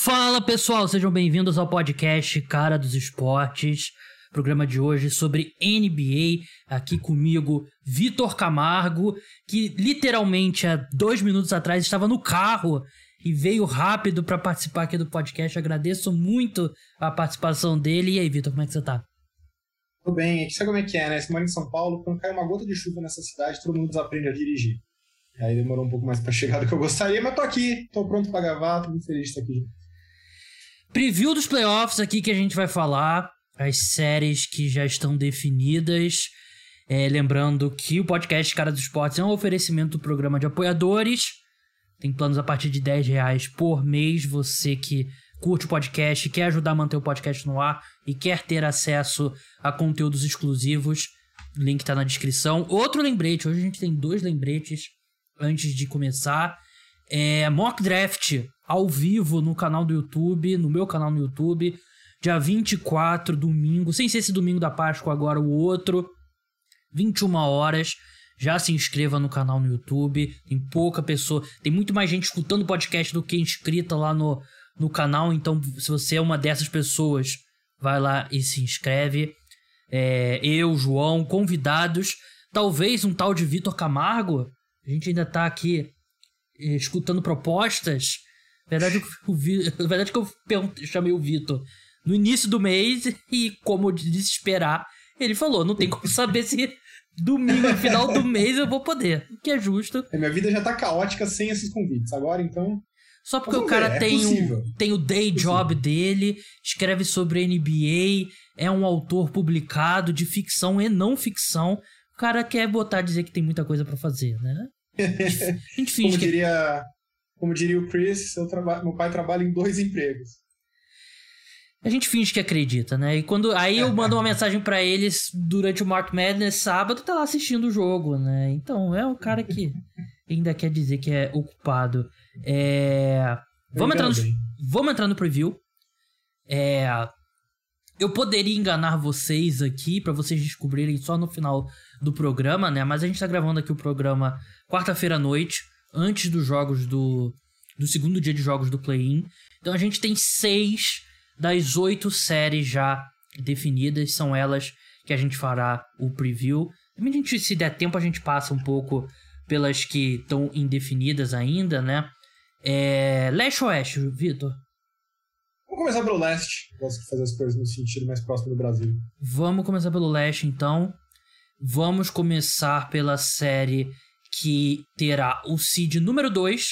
Fala pessoal, sejam bem-vindos ao podcast Cara dos Esportes. Programa de hoje sobre NBA. Aqui comigo, Vitor Camargo, que literalmente há dois minutos atrás estava no carro e veio rápido para participar aqui do podcast. Agradeço muito a participação dele. E aí, Vitor, como é que você tá? Tudo bem, sabe como é que é, né? Você em São Paulo, quando cai uma gota de chuva nessa cidade, todo mundo desaprende a dirigir. Aí demorou um pouco mais para chegar do que eu gostaria, mas tô aqui, tô pronto para gravar, tô muito feliz de estar aqui. Preview dos playoffs aqui que a gente vai falar, as séries que já estão definidas. É, lembrando que o podcast Cara dos Esportes é um oferecimento do programa de apoiadores. Tem planos a partir de 10 reais por mês. Você que curte o podcast, quer ajudar a manter o podcast no ar e quer ter acesso a conteúdos exclusivos, o link tá na descrição. Outro lembrete, hoje a gente tem dois lembretes antes de começar. É, mock Draft ao vivo no canal do YouTube, no meu canal no YouTube, dia 24, domingo, sem ser esse domingo da Páscoa agora, o outro, 21 horas. Já se inscreva no canal no YouTube. Tem pouca pessoa, tem muito mais gente escutando o podcast do que inscrita lá no, no canal. Então, se você é uma dessas pessoas, vai lá e se inscreve. É, eu, João, convidados. Talvez um tal de Vitor Camargo. A gente ainda tá aqui escutando propostas. Verdade, o, verdade que eu chamei o Vitor no início do mês e, como de se esperar, ele falou: não tem como saber se domingo, no final do mês, eu vou poder. Que é justo. É, minha vida já tá caótica sem esses convites. Agora, então. Só porque o cara ver, é tem, um, tem o day job dele, escreve sobre NBA, é um autor publicado de ficção e não ficção. O cara quer botar dizer que tem muita coisa para fazer, né? A gente finge como que... diria, como diria o Chris, traba... meu pai trabalha em dois empregos. A gente finge que acredita, né? E quando aí eu mando uma mensagem para eles durante o Mark Madness sábado, tá lá assistindo o jogo, né? Então é o cara que ainda quer dizer que é ocupado. É... Vamos entrar no, vamos entrar no preview. É... Eu poderia enganar vocês aqui para vocês descobrirem só no final do programa, né? Mas a gente tá gravando aqui o programa quarta-feira à noite, antes dos jogos do do segundo dia de jogos do play-in. Então a gente tem seis das oito séries já definidas, são elas que a gente fará o preview. Também a gente, se der tempo, a gente passa um pouco pelas que estão indefinidas ainda, né? É... Leste ou Oeste, Vitor? Vamos começar pelo leste. Gosto de fazer as coisas no sentido mais próximo do Brasil. Vamos começar pelo leste, então. Vamos começar pela série que terá o seed número 2,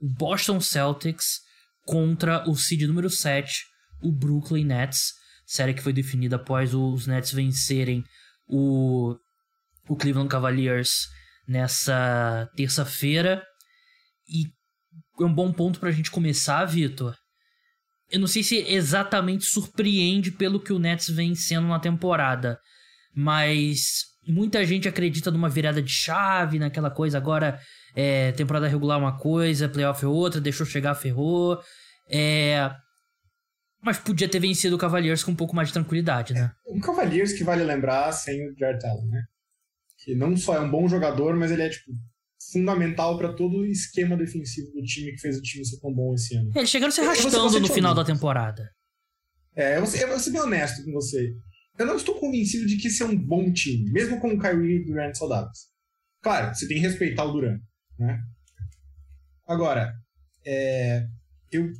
o Boston Celtics, contra o seed número 7, o Brooklyn Nets. Série que foi definida após os Nets vencerem o, o Cleveland Cavaliers nessa terça-feira. E é um bom ponto para a gente começar, Vitor eu não sei se exatamente surpreende pelo que o Nets vem sendo na temporada, mas muita gente acredita numa virada de chave, naquela coisa agora é, temporada regular uma coisa, playoff é outra, deixou chegar, ferrou. É, mas podia ter vencido o Cavaliers com um pouco mais de tranquilidade, né? É, um Cavaliers que vale lembrar sem o Jared Allen, né? Que não só é um bom jogador, mas ele é tipo fundamental para todo o esquema defensivo do time que fez o time ser tão bom esse ano. Eles chegaram se arrastando no final da temporada. É, eu vou, ser, eu vou ser bem honesto com você. Eu não estou convencido de que esse é um bom time, mesmo com o Kyrie e o Durant saudáveis. Claro, você tem que respeitar o Durant, né? Agora, é, eu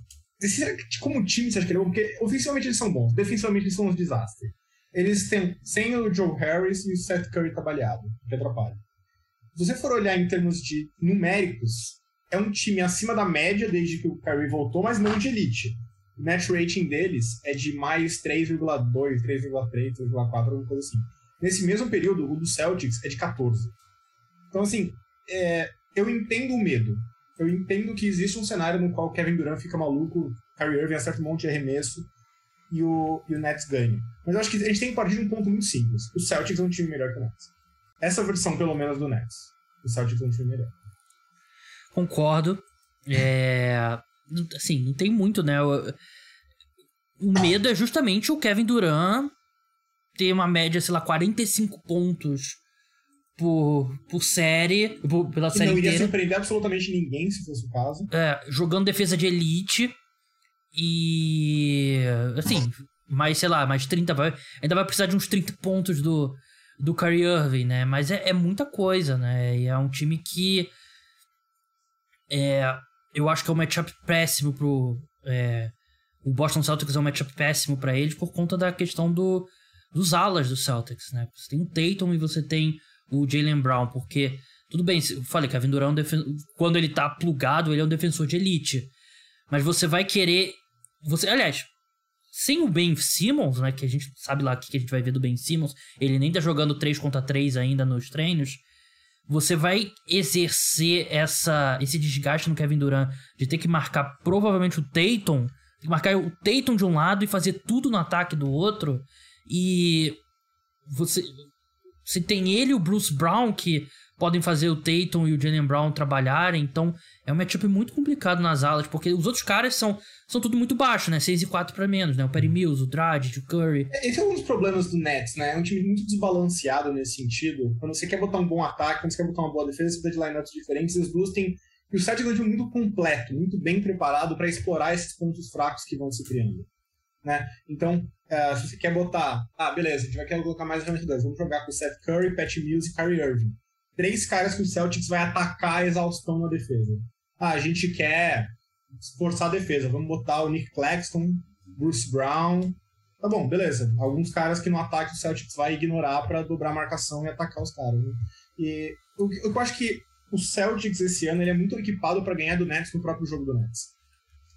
como time você acha que ele é bom? Porque ofensivamente eles são bons, defensivamente eles são um desastre. Eles têm sem o Joe Harris e o Seth Curry trabalhado, que atrapalha se você for olhar em termos de numéricos, é um time acima da média desde que o Kyrie voltou, mas não de elite. Net rating deles é de mais 3,2, 3,3, 3,4, alguma coisa assim. Nesse mesmo período, o do Celtics é de 14. Então, assim, é, eu entendo o medo. Eu entendo que existe um cenário no qual Kevin Durant fica maluco, Kyrie Irving acerta um monte de arremesso e o, e o Nets ganha. Mas eu acho que a gente tem que partir de um ponto muito simples. O Celtics é um time melhor que o Nets. Essa versão, pelo menos, do Nets. O Celtics é um time melhor. Concordo. É... Assim, não tem muito, né? O medo é justamente o Kevin Durant ter uma média, sei lá, 45 pontos por, por série, por, pela série não iria surpreender absolutamente ninguém se fosse o caso. É, jogando defesa de elite E. Assim, mais, sei lá, mais 30. Vai, ainda vai precisar de uns 30 pontos do, do Kyrie Irving, né? Mas é, é muita coisa, né? E é um time que. É, eu acho que é um matchup péssimo pro. É, o Boston Celtics é um matchup péssimo para eles por conta da questão do, dos alas do Celtics, né? Você tem o Tatum e você tem o Jalen Brown, porque tudo bem, eu falei que a Durant é um defen... quando ele tá plugado, ele é um defensor de elite. Mas você vai querer você, aliás, sem o Ben Simmons, né, que a gente sabe lá o que a gente vai ver do Ben Simmons, ele nem tá jogando 3 contra 3 ainda nos treinos. Você vai exercer essa, esse desgaste no Kevin Durant de ter que marcar provavelmente o Tatum, marcar o Tatum de um lado e fazer tudo no ataque do outro. E você, você tem ele e o Bruce Brown que podem fazer o Tatum e o Jalen Brown trabalharem. Então é um matchup muito complicado nas alas, porque os outros caras são, são tudo muito baixo, né? 6 e 4 para menos, né? O Perry Mills, o Dragic, o Curry. É, esse é um dos problemas do Nets, né? É um time muito desbalanceado nesse sentido. Quando você quer botar um bom ataque, quando você quer botar uma boa defesa, você precisa de lineups diferentes. E os Blues têm. E o Celtics é um time muito completo, muito bem preparado para explorar esses pontos fracos que vão se criando. Né? Então, uh, se você quer botar, ah, beleza, a gente vai querer colocar mais arremessadores, vamos jogar com Seth Curry, Pat Mills e Kyrie Irving. Três caras que o Celtics vai atacar a exaustão na defesa. Ah, a gente quer forçar a defesa, vamos botar o Nick Claxton, Bruce Brown. Tá bom, beleza. Alguns caras que no ataque o Celtics vai ignorar para dobrar a marcação e atacar os caras. Né? E eu, eu acho que o Celtics esse ano ele é muito equipado para ganhar do Nets no próprio jogo do Nets.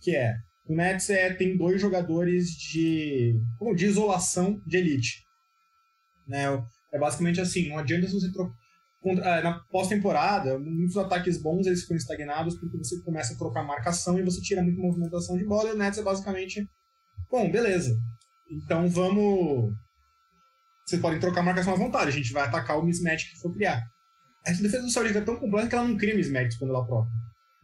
Que é, o Nets é, tem dois jogadores de, como de isolação de elite. Né? É basicamente assim, não adianta você trocar na pós-temporada, muitos ataques bons eles ficam estagnados porque você começa a trocar marcação e você tira muita movimentação de bola e o Nets é basicamente, bom, beleza, então vamos... Vocês podem trocar marcação à vontade, a gente vai atacar o mismatch que for criar. Essa defesa do Celtics é tão completa que ela não cria mismatch quando ela própria.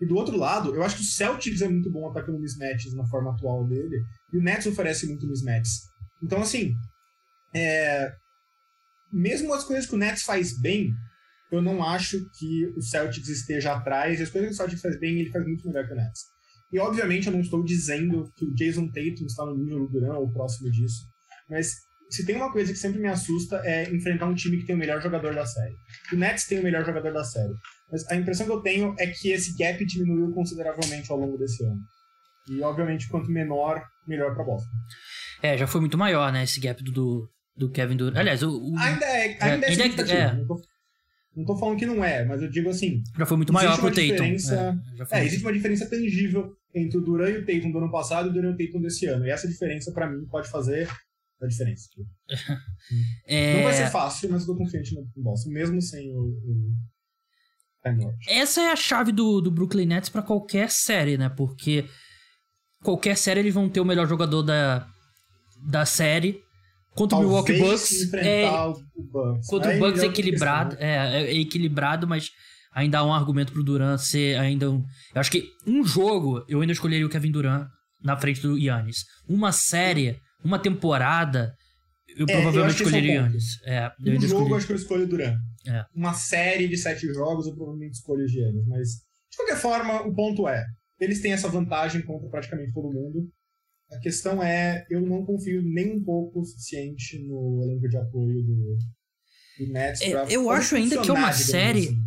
E do outro lado, eu acho que o Celtics é muito bom atacando mismatches na forma atual dele, e o Nets oferece muito mismatches. Então, assim, é... mesmo as coisas que o Nets faz bem, eu não acho que o Celtics esteja atrás. E as coisas que o Celtics faz bem, ele faz muito melhor que o Nets. E obviamente eu não estou dizendo que o Jason Tatum está no nível do Durant ou próximo disso, mas se tem uma coisa que sempre me assusta é enfrentar um time que tem o melhor jogador da série. O Nets tem o melhor jogador da série. Mas a impressão que eu tenho é que esse gap diminuiu consideravelmente ao longo desse ano. E obviamente quanto menor, melhor para Boston. É, já foi muito maior, né, esse gap do, do Kevin Durant. Aliás, o, o... ainda é, ainda é, é, ainda é, é. Não tô falando que não é, mas eu digo assim. Já foi muito maior pro Tatum. É, é existe uma diferença tangível entre o Duran e o Tatum do ano passado e o Duran e o Tatum desse ano. E essa diferença, para mim, pode fazer a diferença. é... Não vai ser fácil, mas eu tô confiante no Boston, mesmo sem o, o Essa é a chave do, do Brooklyn Nets para qualquer série, né? Porque qualquer série eles vão ter o melhor jogador da, da série Contra o Milwaukee Bucks. É, o Bucks. Contra Aí o Bucks é equilibrado. É, é, equilibrado, mas ainda há um argumento pro Durant ser ainda um. Eu acho que um jogo eu ainda escolheria o Kevin Durant na frente do Yannis. Uma série, uma temporada, eu é, provavelmente eu escolheria o Yannis. É, um jogo escolhi... eu acho que eu escolho o Durant. É. Uma série de sete jogos eu provavelmente escolho o Giannis. Mas, de qualquer forma, o ponto é: eles têm essa vantagem contra praticamente todo mundo. A questão é, eu não confio nem um pouco o suficiente no elenco de apoio do, do Nets é, pra Eu acho ainda que é uma série. Assim.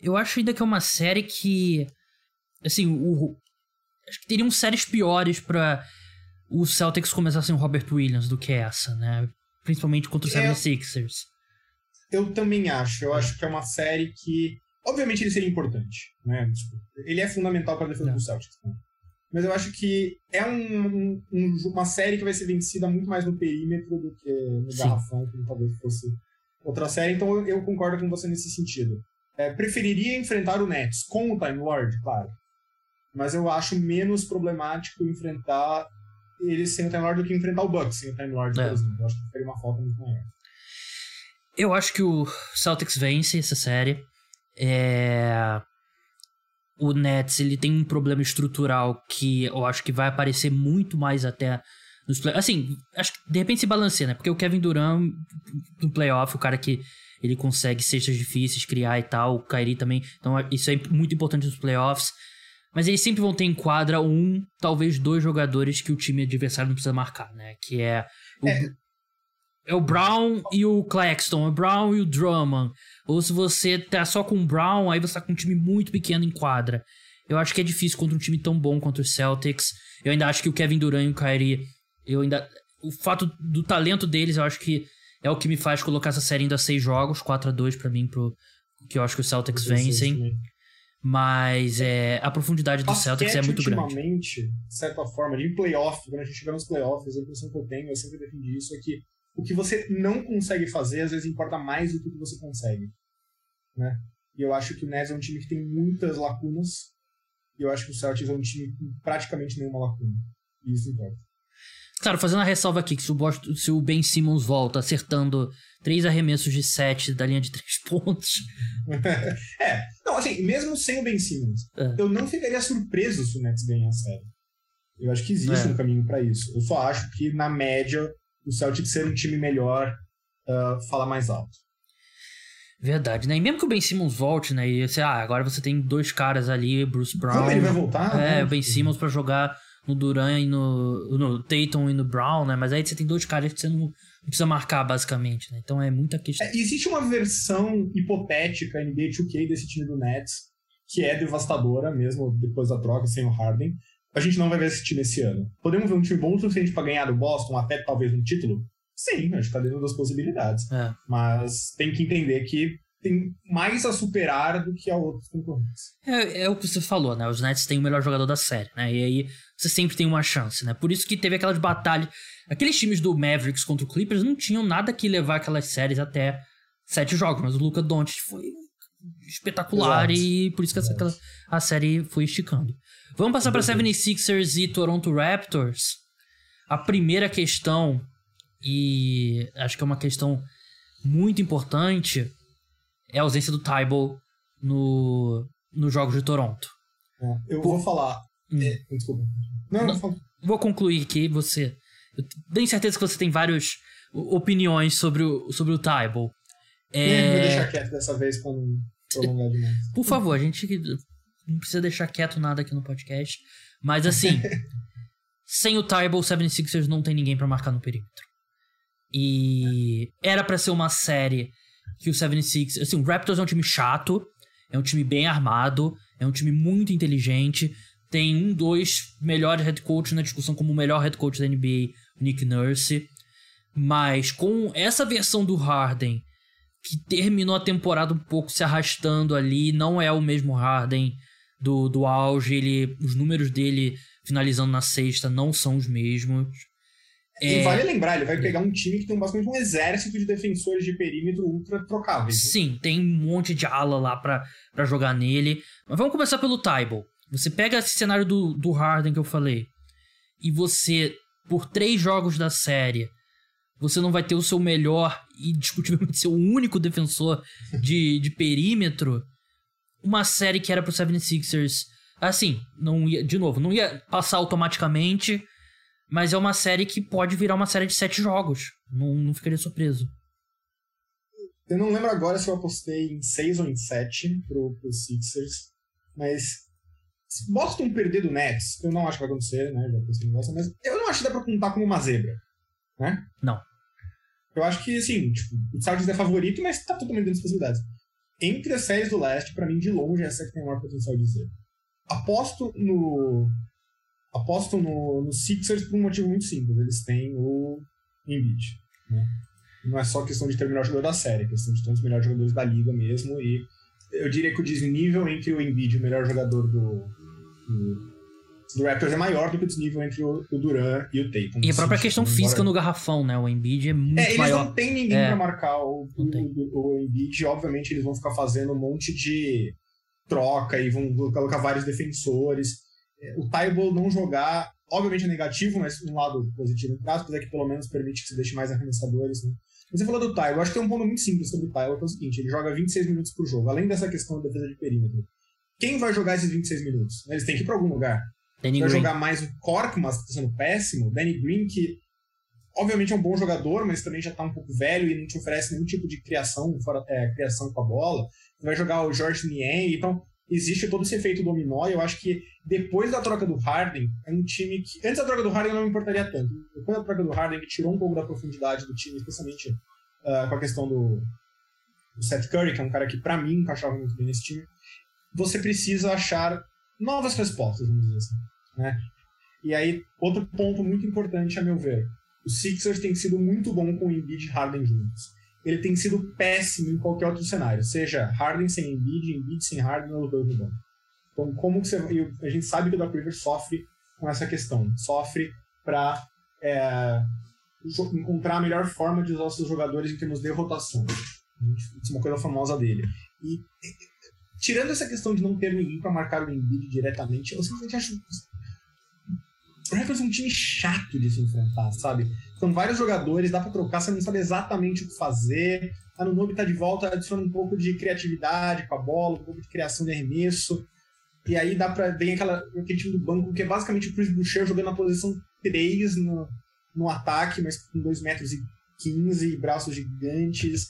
Eu acho ainda que é uma série que. Assim, o. Acho que teriam séries piores para o Celtics começassem o Robert Williams do que essa, né? Principalmente contra os 76ers. Eu também acho. Eu é. acho que é uma série que. Obviamente ele seria importante, né? Ele é fundamental para a defesa do Celtics. Né? Mas eu acho que é um, um, uma série que vai ser vencida muito mais no perímetro do que no Sim. garrafão, como talvez fosse outra série. Então eu, eu concordo com você nesse sentido. É, preferiria enfrentar o Nets com o Time Lord, claro. Mas eu acho menos problemático enfrentar eles sem o Time Lord do que enfrentar o Bucks sem o Time Lord, é. por exemplo. Eu acho que seria uma falta muito maior. Eu acho que o Celtics vence essa série. É o Nets ele tem um problema estrutural que eu acho que vai aparecer muito mais até nos play Assim, acho que de repente se balanceia, né? Porque o Kevin Durant no playoff, o cara que ele consegue cestas difíceis, criar e tal, o Kyrie também. Então isso é muito importante nos playoffs. Mas eles sempre vão ter em quadra um, talvez dois jogadores que o time adversário não precisa marcar, né? Que é o, É. é o Brown e o Claxton, o Brown e o Drummond. Ou se você tá só com o Brown, aí você tá com um time muito pequeno em quadra. Eu acho que é difícil contra um time tão bom quanto o Celtics. Eu ainda acho que o Kevin Durant e o Kyrie, eu ainda o fato do talento deles, eu acho que é o que me faz colocar essa série ainda a seis jogos, 4 a 2 pra mim pro que eu acho que os Celtics vencem, mas é a profundidade do Celtics é Basquete, muito grande. ultimamente, de certa forma, de playoff, quando a gente chegar nos playoffs, a impressão que eu tenho, eu sempre defendi isso, é que o que você não consegue fazer, às vezes, importa mais do que o que você consegue. Né? E eu acho que o Nets é um time que tem muitas lacunas, e eu acho que o Celtics é um time com praticamente nenhuma lacuna. E isso importa. Claro, fazendo a ressalva aqui que se o, Boston- se o Ben Simmons volta acertando três arremessos de sete da linha de três pontos, é, não, assim, mesmo sem o Ben Simmons, É. eu não ficaria surpreso se o Nets ganhar a série. Eu acho que existe É. um caminho pra isso. Eu só acho que, na média, o Celtics ser um time melhor ah, fala mais alto. verdade, né? E mesmo que o Ben Simmons volte, né? E sei lá, agora você tem dois caras ali, Bruce Brown. Como ele vai voltar? É, né? o Ben Simmons pra jogar no Duran e no, no Tatum e no Brown, né? Mas aí você tem dois caras que você não, não precisa marcar, basicamente, né? Então é muita questão. É, existe uma versão hipotética NBA 2K desse time do Nets que é devastadora mesmo depois da troca sem o Harden. A gente não vai ver esse time esse ano. Podemos ver um time bom o suficiente para ganhar do Boston, até talvez um título? Sim, acho que tá dentro das possibilidades. É. Mas tem que entender que tem mais a superar do que a outros concorrentes. É, é o que você falou, né? Os Nets têm o melhor jogador da série, né? E aí você sempre tem uma chance, né? Por isso que teve aquelas batalhas. Aqueles times do Mavericks contra o Clippers não tinham nada que levar aquelas séries até sete jogos, mas o Luca Doncic foi espetacular Exato. e por isso que essa, aquela- a série foi esticando. Vamos passar para Perfeito. 76ers e Toronto Raptors. A primeira questão, e acho que é uma questão muito importante, é a ausência do Tybal no, nos jogos de Toronto. Eu vou falar. Hum. É, desculpa. Não, Não. Vou concluir aqui, você. Eu tenho certeza que você tem várias opiniões sobre o, sobre o Tybal. É... Vou deixar quieto dessa vez pra não prolongar demais. por favor, a gente não precisa deixar quieto nada aqui no podcast. Mas assim, sem o Tybal, o 76ers não tem ninguém pra marcar no perímetro. E era pra ser uma série que o 76ers. Assim, o Raptors é um time chato, é um time bem armado, é um time muito inteligente. Tem um, dois melhores head coach na discussão como o melhor head coach da NBA, o Nick Nurse. Mas com essa versão do Harden, que terminou a temporada um pouco se arrastando ali, não é o mesmo Harden do, do auge. Ele, os números dele finalizando na sexta não são os mesmos. E É, vale lembrar, ele vai pegar um time que tem basicamente um exército de defensores de perímetro ultra trocáveis. né? Sim, tem um monte de ala lá pra, pra jogar nele. Mas vamos começar pelo Tybal. Você pega esse cenário do, do Harden que eu falei, e você, por três jogos da série, você não vai ter o seu melhor e discutivelmente seu único defensor de, de perímetro. Uma série que era pro 76ers, assim, não ia, de novo, não ia passar automaticamente, mas é uma série que pode virar uma série de sete jogos. Não, não ficaria surpreso. Eu não lembro agora se eu apostei em 6 ou em 7 pro, pro Sixers, mas Boston perder do Nets, eu não acho que vai acontecer, né? Já pensei nessa, mas eu não acho que dá pra contar como uma zebra, né? Não. Eu acho que, assim, tipo, o Celtics é favorito, mas tá totalmente dentro das possibilidades. Entre as séries do leste, pra mim, de longe, essa é que tem o maior potencial de zebra. Aposto no. Aposto no, no Sixers por um motivo muito simples. Eles têm o Embiid. Né? Não é só questão de ter o melhor jogador da série, é questão de ter um dos melhores jogadores da liga mesmo. E eu diria que o desnível entre o Embiid e o melhor jogador do, do, do Raptors é maior do que o desnível entre o, o Duran e o Tatum. E a própria Sim, questão embora- física no garrafão, né? O Embiid é muito é, eles maior. não têm ninguém É. pra marcar o, o, o Embiid. Obviamente, eles vão ficar fazendo um monte de troca e vão colocar vários defensores. É, O Tybal não jogar, obviamente é negativo, mas um lado positivo entre aspas é que pelo menos permite que se deixe mais arremessadores. Né? Você falou do Tybal, eu acho que tem um ponto muito simples sobre o Tybal, que é o seguinte, ele joga 26 minutos por jogo, além dessa questão da defesa de perímetro. Quem vai jogar esses 26 minutos? Eles têm que ir pra algum lugar Danny vai Green. jogar mais o Korkmaz, que tá sendo péssimo. Danny Green, que obviamente é um bom jogador, mas também já tá um pouco velho e não te oferece nenhum tipo de criação, fora, é, criação com a bola. Vai jogar o George Niang, então existe todo esse efeito dominó, e eu acho que depois da troca do Harden, é um time que. Antes da troca do Harden eu não me importaria tanto. Depois da troca do Harden, ele tirou um pouco da profundidade do time, especialmente uh, com a questão do, do Seth Curry, que é um cara que, para mim, encaixava muito bem nesse time. Você precisa achar novas respostas, vamos dizer assim. Né? E aí, outro ponto muito importante, a meu ver. Os Sixers têm sido muito bom com o Embiid e Harden juntos. Ele tem sido péssimo em qualquer outro cenário, seja Harden sem Embiid, Embiid sem Harden ou dois no banco. Então, como que você. A gente sabe que o Doc Rivers sofre com essa questão. Sofre para é, encontrar a melhor forma de usar os seus jogadores em termos de rotação. Isso é uma coisa famosa dele. E tirando essa questão de não ter ninguém para marcar o Embiid diretamente, eu simplesmente acho o Raptors é um time chato de se enfrentar, sabe? São vários jogadores, dá para trocar, você não sabe exatamente o que fazer. A Nunobi tá de volta, adiciona um pouco de criatividade com a bola, um pouco de criação de arremesso. E aí dá pra. Vem aquela, aquele time do banco que é basicamente o Chris Boucher jogando na posição 3 no, no ataque, mas com 2 metros e 15 braços gigantes.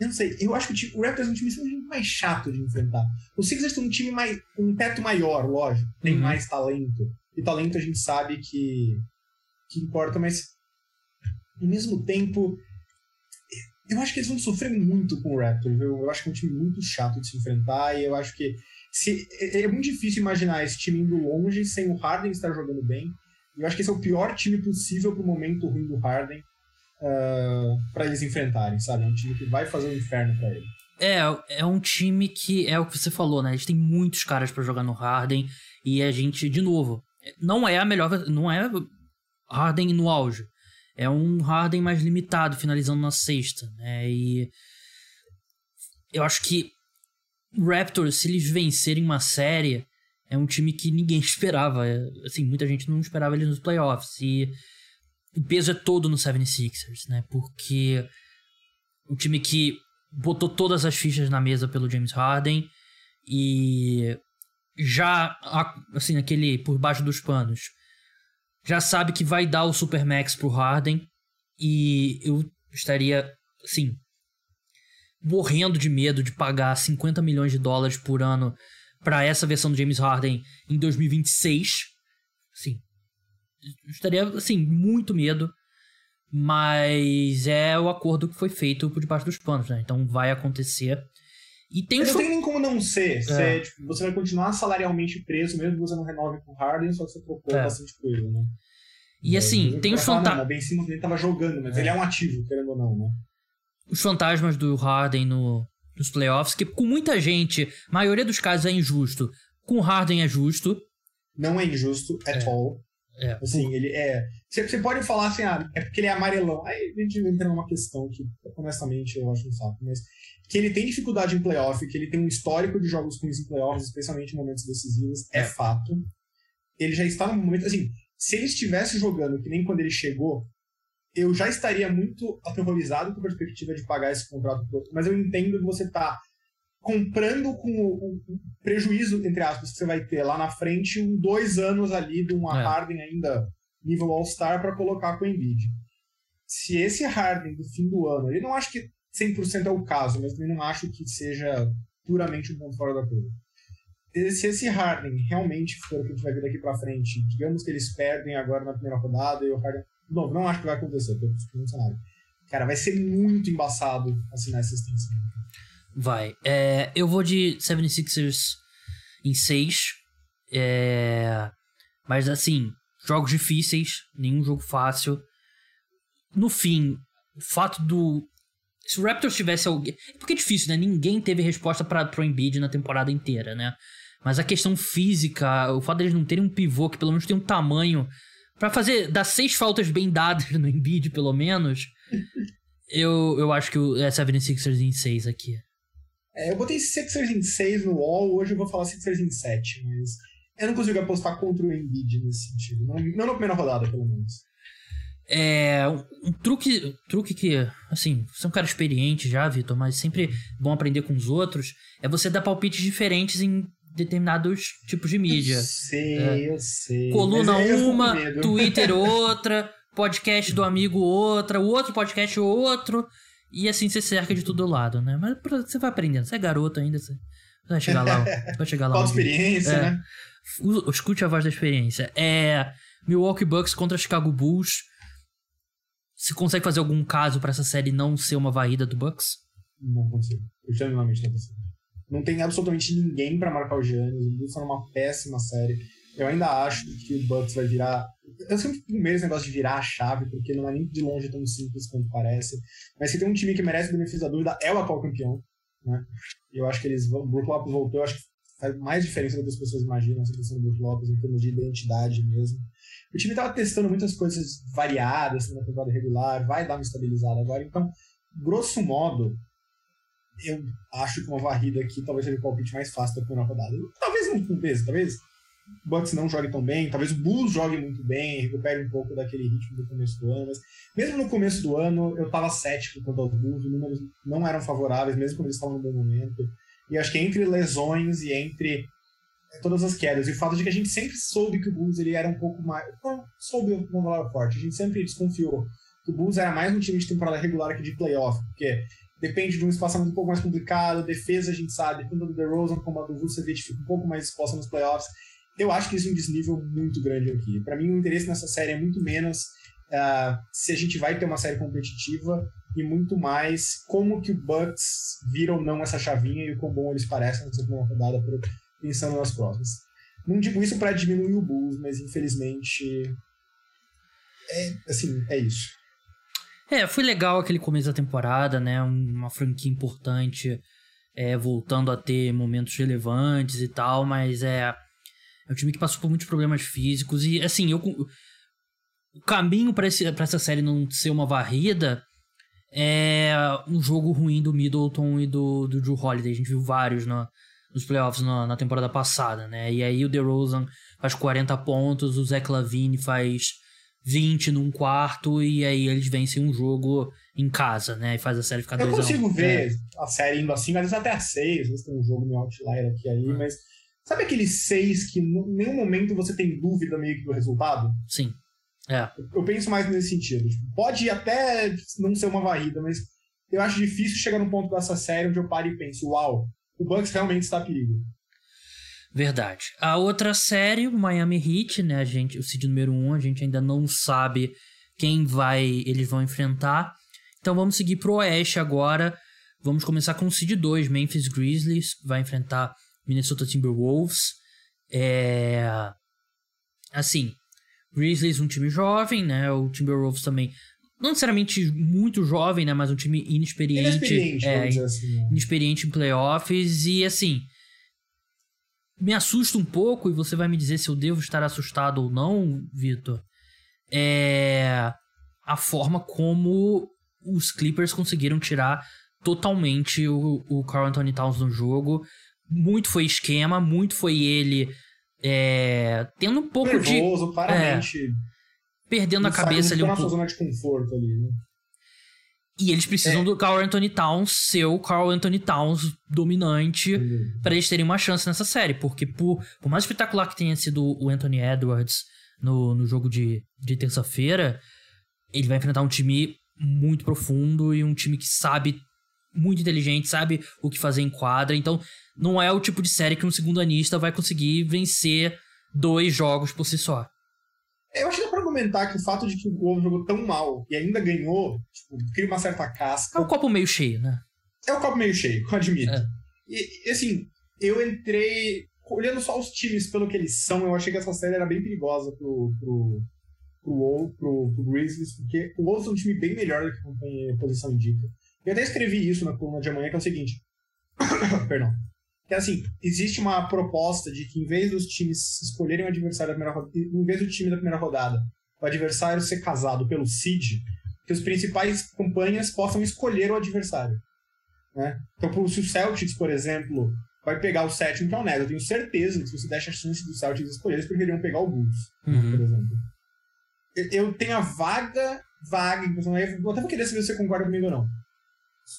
Eu não sei, eu acho que o, Raptors é um time mais chato de enfrentar. O Sixers tem um time mais. um teto maior, lógico, tem uhum. mais talento. E talento a gente sabe que, que importa, mas ao mesmo tempo. Eu acho que eles vão sofrer muito com o Raptors. Eu, eu acho que é um time muito chato de se enfrentar. E eu acho que se, é, é muito difícil imaginar esse time indo longe sem o Harden estar jogando bem. Eu acho que esse é o pior time possível pro momento ruim do Harden uh, ah, para eles enfrentarem, sabe? É um time que vai fazer o um inferno para ele. É, é um time que é o que você falou, né? A gente tem muitos caras para jogar no Harden e a gente, de novo, não é a melhor, não é Harden no auge. É um Harden mais limitado, finalizando na sexta, né? E eu acho que Raptors, se eles vencerem uma série, é um time que ninguém esperava. Assim, muita gente não esperava eles nos playoffs. E o peso é todo no 76ers, né? Porque o time que botou todas as fichas na mesa pelo James Harden e já, assim, aquele por baixo dos panos, já sabe que vai dar o Supermax pro Harden e eu estaria, assim, morrendo de medo de pagar 50 milhões de dólares por ano para essa versão do James Harden em 2026. Sim. Estaria, assim, muito medo. Mas é o acordo que foi feito por debaixo dos panos, né? Então vai acontecer. E tem não tem nem como não ser. É. Você, tipo, você vai continuar salarialmente preso, mesmo que você não renove com o Harden, só que você trocou é. bastante coisa, né? E é, assim, tem os fantasmas. O Ben Simmons ele tava jogando, mas é. ele é um ativo, querendo ou não, né? Os fantasmas do Harden no, nos playoffs, que com muita gente, maioria dos casos é injusto. Com o Harden é justo. Não é injusto at é. all. É. Assim, ele é. Você pode falar assim, ah, é porque ele é amarelão. Aí a gente entra numa questão que, honestamente, eu acho um saco. Mas que ele tem dificuldade em playoff, que ele tem um histórico de jogos ruins em playoffs, especialmente em momentos decisivos, é, é fato. Ele já está num momento. Assim, se ele estivesse jogando que nem quando ele chegou, eu já estaria muito aterrorizado com a perspectiva de pagar esse contrato todo. Mas eu entendo que você está comprando com o, o, prejuízo, entre aspas, que você vai ter lá na frente, um dois anos ali de uma é. Harden ainda nível All-Star para colocar com o Embiid. Se esse Harden do fim do ano, eu não acho que 100% é o caso, mas também não acho que seja puramente um ponto fora da curva. Se esse Harden realmente for o que a gente vai ver daqui para frente, digamos que eles perdem agora na primeira rodada e o Harden. Não, não acho que vai acontecer, pelo cenário. Cara, vai ser muito embaçado assinar essa extensão. Vai. É, eu vou de 76ers em 6. É, mas assim, jogos difíceis, nenhum jogo fácil. No fim, o fato do. Se o Raptors tivesse alguém. Porque é difícil, né? Ninguém teve resposta para pro Embiid na temporada inteira, né? Mas a questão física, o fato deles não terem um pivô que pelo menos tem um tamanho para fazer dar seis faltas bem dadas no Embiid, pelo menos. eu, eu acho que o é 76ers em 6 aqui. É, eu botei Sixers em 6 no wall, hoje eu vou falar Sixers em 7, mas eu não consigo apostar contra o Embiid nesse sentido. Não, não na primeira rodada, pelo menos. É, um, truque, um truque que, assim, você é um cara experiente já, Vitor, mas sempre bom aprender com os outros, é você dar palpites diferentes em determinados tipos de mídia. Eu sei, é, eu sei. Coluna uma, Twitter outra, podcast do amigo outra, o outro podcast outro. E assim você cerca de todo lado, né? Mas você vai aprendendo. Você é garoto ainda, você Vai chegar lá. Vai chegar lá. Falta experiência, É. né? O- Escute a voz da experiência. É. Milwaukee Bucks contra Chicago Bulls. Você consegue fazer algum caso pra essa série não ser uma varrida do Bucks? Não consigo. Eu genuinamente não consigo. Não tem absolutamente ninguém pra marcar o Giannis. Os Bulls são uma péssima série. Eu ainda acho que o Bucks vai virar. Eu sempre fico meio esse negócio de virar a chave, porque não é nem de longe tão simples quanto parece. Mas se tem um time que merece o benefício da dúvida, é o atual campeão. Né? E eu acho que eles vão. O Brook Lopes voltou, eu acho que faz mais diferença do que as pessoas imaginam essa questão do Brook Lopes em termos de identidade mesmo. O time tava testando muitas coisas variadas na temporada regular, vai dar uma estabilizada agora. Então, grosso modo, eu acho que uma varrida aqui talvez seja o palpite mais fácil da primeira rodada. Talvez não com peso, talvez o Bucks não jogue tão bem, talvez o Bulls jogue muito bem, recupere um pouco daquele ritmo do começo do ano, mas mesmo no começo do ano eu tava cético quanto aos Bulls, os números não eram favoráveis, mesmo quando eles estavam no bom momento. E acho que entre lesões e entre eh, todas as quedas, e o fato de que a gente sempre soube que o Bulls ele era um pouco mais. Não, soube uma palavra forte, a gente sempre desconfiou que o Bulls era mais um time de temporada regular que de playoff, porque depende de um espaçamento um pouco mais complicado, defesa a gente sabe, tanto do DeRozan como a do Vucevic fica um pouco mais exposta nos playoffs. Eu acho que isso é um desnível muito grande aqui. Para mim, o interesse nessa série é muito menos ah, se a gente vai ter uma série competitiva e muito mais como que o Bucks vira ou não essa chavinha e o quão bom eles parecem nessa primeira rodada por- pensando nas próximas. Não digo isso para diminuir o Bulls, mas infelizmente é assim, é isso. É, foi legal aquele começo da temporada, né? Uma franquia importante é, voltando a ter momentos relevantes e tal, mas é. É um time que passou por muitos problemas físicos e, assim, eu. O caminho pra essa série não ser uma varrida é um jogo ruim do Middleton e do, do Drew Holiday. A gente viu vários na, nos playoffs na, na temporada passada, né? E aí o DeRozan faz 40 pontos, o Zach Lavine faz 20 num quarto e aí eles vencem um jogo em casa, né? E faz a série ficar Eu 2 a 1. consigo É. ver a série indo assim, às vezes até a 6, às vezes tem um jogo meio outlier aqui ali, Hum. mas sabe aqueles 6 que em nenhum momento você tem dúvida meio que do resultado? Sim. É. Eu penso mais nesse sentido. Tipo, pode até não ser uma varrida, mas eu acho difícil chegar num ponto dessa série onde eu paro e penso, uau, o Bucks realmente está a perigo. Verdade. A outra série, o Miami Heat, né? A gente, o seed número 1, um, a gente ainda não sabe quem vai eles vão enfrentar. Então vamos seguir pro Oeste agora. Vamos começar com o seed 2, Memphis Grizzlies, vai enfrentar Minnesota Timberwolves. É assim, Grizzlies um time jovem, né? O Timberwolves também não necessariamente muito jovem, né, mas um time inexperiente. Inexperiente, é, assim. inexperiente em playoffs e assim me assusta um pouco e você vai me dizer se eu devo estar assustado ou não, Vitor. É a forma como os Clippers conseguiram tirar totalmente o, o Carl Anthony Towns no jogo. Muito foi esquema, muito foi ele é, tendo um pouco de Nervoso, claramente. perdendo a cabeça ali um pouco. zona de conforto ali, né? E eles precisam É. do Carl Anthony Towns ser o Carl Anthony Towns dominante Uhum. pra eles terem uma chance nessa série. Porque por, por mais espetacular que tenha sido o Anthony Edwards no, no jogo de, de terça-feira, ele vai enfrentar um time muito profundo e um time que sabe, muito inteligente, sabe o que fazer em quadra. Então, não é o tipo de série que um segundo anista vai conseguir vencer dois jogos por si só. Eu acho que dá pra argumentar que o fato de que o Wolves jogou tão mal e ainda ganhou, tipo, cria uma certa casca. É o copo meio cheio, né? É o copo meio cheio, eu admito. É. E, assim, eu entrei. Olhando só os times pelo que eles são, eu achei que essa série era bem perigosa pro, pro, pro, Wolves, pro, pro Grizzlies, porque o Wolves é um time bem melhor do que a posição indica. Eu até escrevi isso na coluna de amanhã, que é o seguinte. Perdão. Que é assim, existe uma proposta de que em vez dos times escolherem o adversário da primeira rodada, em vez do time da primeira rodada, o adversário ser casado pelo seed, que os principais campanhas possam escolher o adversário. Né? Então, se o Celtics, por exemplo, vai pegar o sétimo, que é o Nets, eu tenho certeza que se você deixa a chance do Celtics escolher, eles preferiam pegar o Bulls, Uhum. por exemplo. Eu- tenho a vaga, vaga eu até vou querer saber se você concorda comigo ou não.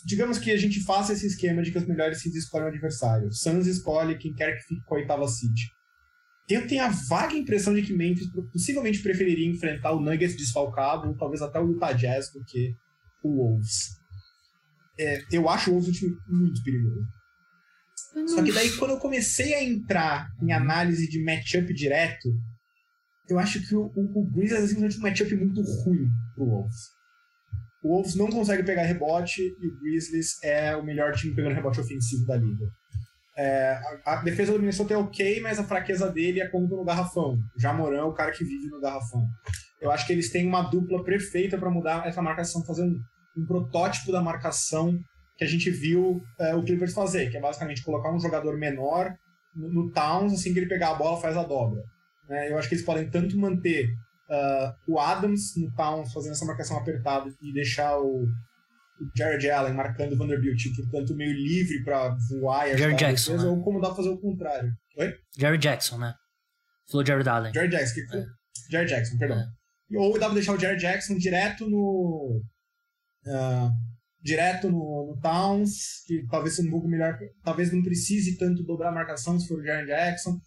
Digamos que a gente faça esse esquema de que os melhores seeds escolhem o adversário. Suns escolhe quem quer que fique com a oitava seed. Eu tenho a vaga impressão de que Memphis possivelmente preferiria enfrentar o Nuggets desfalcado, ou talvez até o Utah Jazz, do que o Wolves. É, eu acho o Wolves um time muito perigoso. Só que daí, quando eu comecei a entrar em análise de matchup direto, eu acho que o, o, o Grizzlies é simplesmente um matchup muito ruim pro Wolves. O Wolves não consegue pegar rebote e o Grizzlies é o melhor time pegando rebote ofensivo da liga. É, a, a, defesa do Minnesota é ok, mas a fraqueza dele é como no garrafão. Já Moran é o cara que vive no garrafão. Eu acho que eles têm uma dupla perfeita para mudar essa marcação, fazer um, um, protótipo da marcação que a gente viu é, o Clippers fazer, que é basicamente colocar um jogador menor no, no Towns, assim que ele pegar a bola, faz a dobra. É, eu acho que eles podem tanto manter uh, o Adams no Towns fazendo essa marcação apertada e deixar o, o Jared Allen marcando o Vanderbilt, portanto, meio livre para voar e Jared Jackson, defesa, né? ou como dá pra fazer o contrário. Oi? Jared Jackson, né? Falou Jared Allen. Jared Jackson, que... é. Jared Jackson, perdão. É. Ou dá pra deixar o Jared Jackson direto no. Uh, direto no, no, Towns, que talvez seja um pouco melhor. Talvez não precise tanto dobrar a marcação se for o Jared Jackson.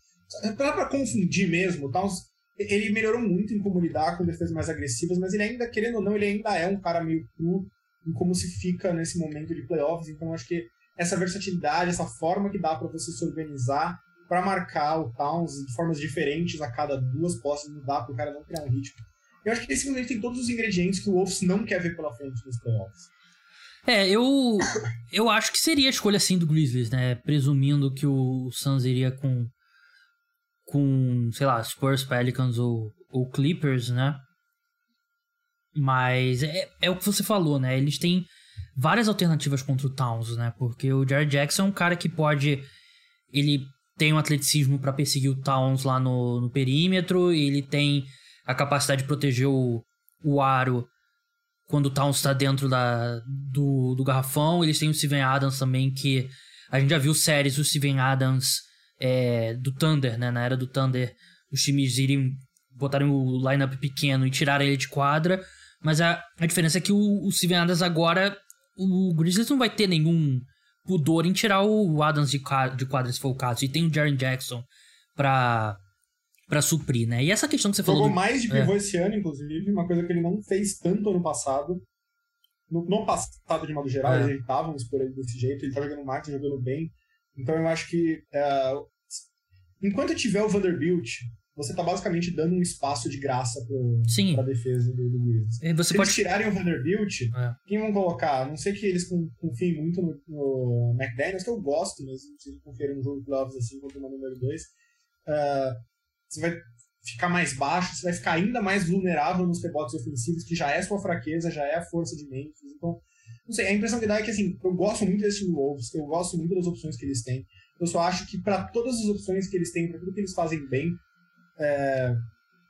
Pra, pra confundir mesmo, o Towns. Ele melhorou muito em como lidar com defesas mais agressivas, mas ele ainda, querendo ou não, ele ainda é um cara meio cru em como se fica nesse momento de playoffs. Então acho que essa versatilidade, essa forma que dá para você se organizar para marcar o Towns de formas diferentes a cada duas posses, não dá para o cara não criar um ritmo. Eu acho que esse momento tem todos os ingredientes que o Wolves não quer ver pela frente nos playoffs. É, eu eu acho que seria a escolha assim do Grizzlies, né? Presumindo que o Suns iria com com, sei lá, Spurs, Pelicans ou, ou Clippers, né? Mas é, é o que você falou, né? Eles têm várias alternativas contra o Towns, né? Porque o Jared Jackson é um cara que pode. Ele tem um atleticismo para perseguir o Towns lá no, no perímetro, ele tem a capacidade de proteger o, o aro quando o Towns está dentro da, do, do garrafão. Eles têm o Steven Adams também, que a gente já viu séries do Steven Adams é, do Thunder, né? Na era do Thunder, os times irem botarem o lineup pequeno e tirarem ele de quadra. Mas a, a diferença é que o, o Steven Adams agora, o Grizzlies não vai ter nenhum pudor em tirar o Adams de, de quadra, se for o caso. E tem o Jaren Jackson pra, pra suprir, né? E essa questão que você Jogou falou... Jogou mais de pivô é. esse ano, inclusive, uma coisa que ele não fez tanto ano passado. No, no passado, de modo geral, é. eles por ele desse jeito, ele tá jogando mais, tá jogando bem. Então eu acho que... Uh, enquanto tiver o Vanderbilt você tá basicamente dando um espaço de graça pro, Sim. pra defesa do, do Wizards. Você Se pode... eles tirarem o Vanderbilt, é. quem vão colocar? A não sei que eles confiem muito no, no McDaniels, que eu gosto, mas se eles confierem no jogo de playoffs assim, contra uma número 2, uh, ah, você vai ficar mais baixo, você vai ficar ainda mais vulnerável nos rebotes ofensivos, que já é sua fraqueza, já é a força de Memphis. Então, não sei, a impressão que dá é que assim, eu gosto muito desse Wolves, eu gosto muito das opções que eles têm. Eu só acho que para todas as opções que eles têm, para tudo que eles fazem bem, é,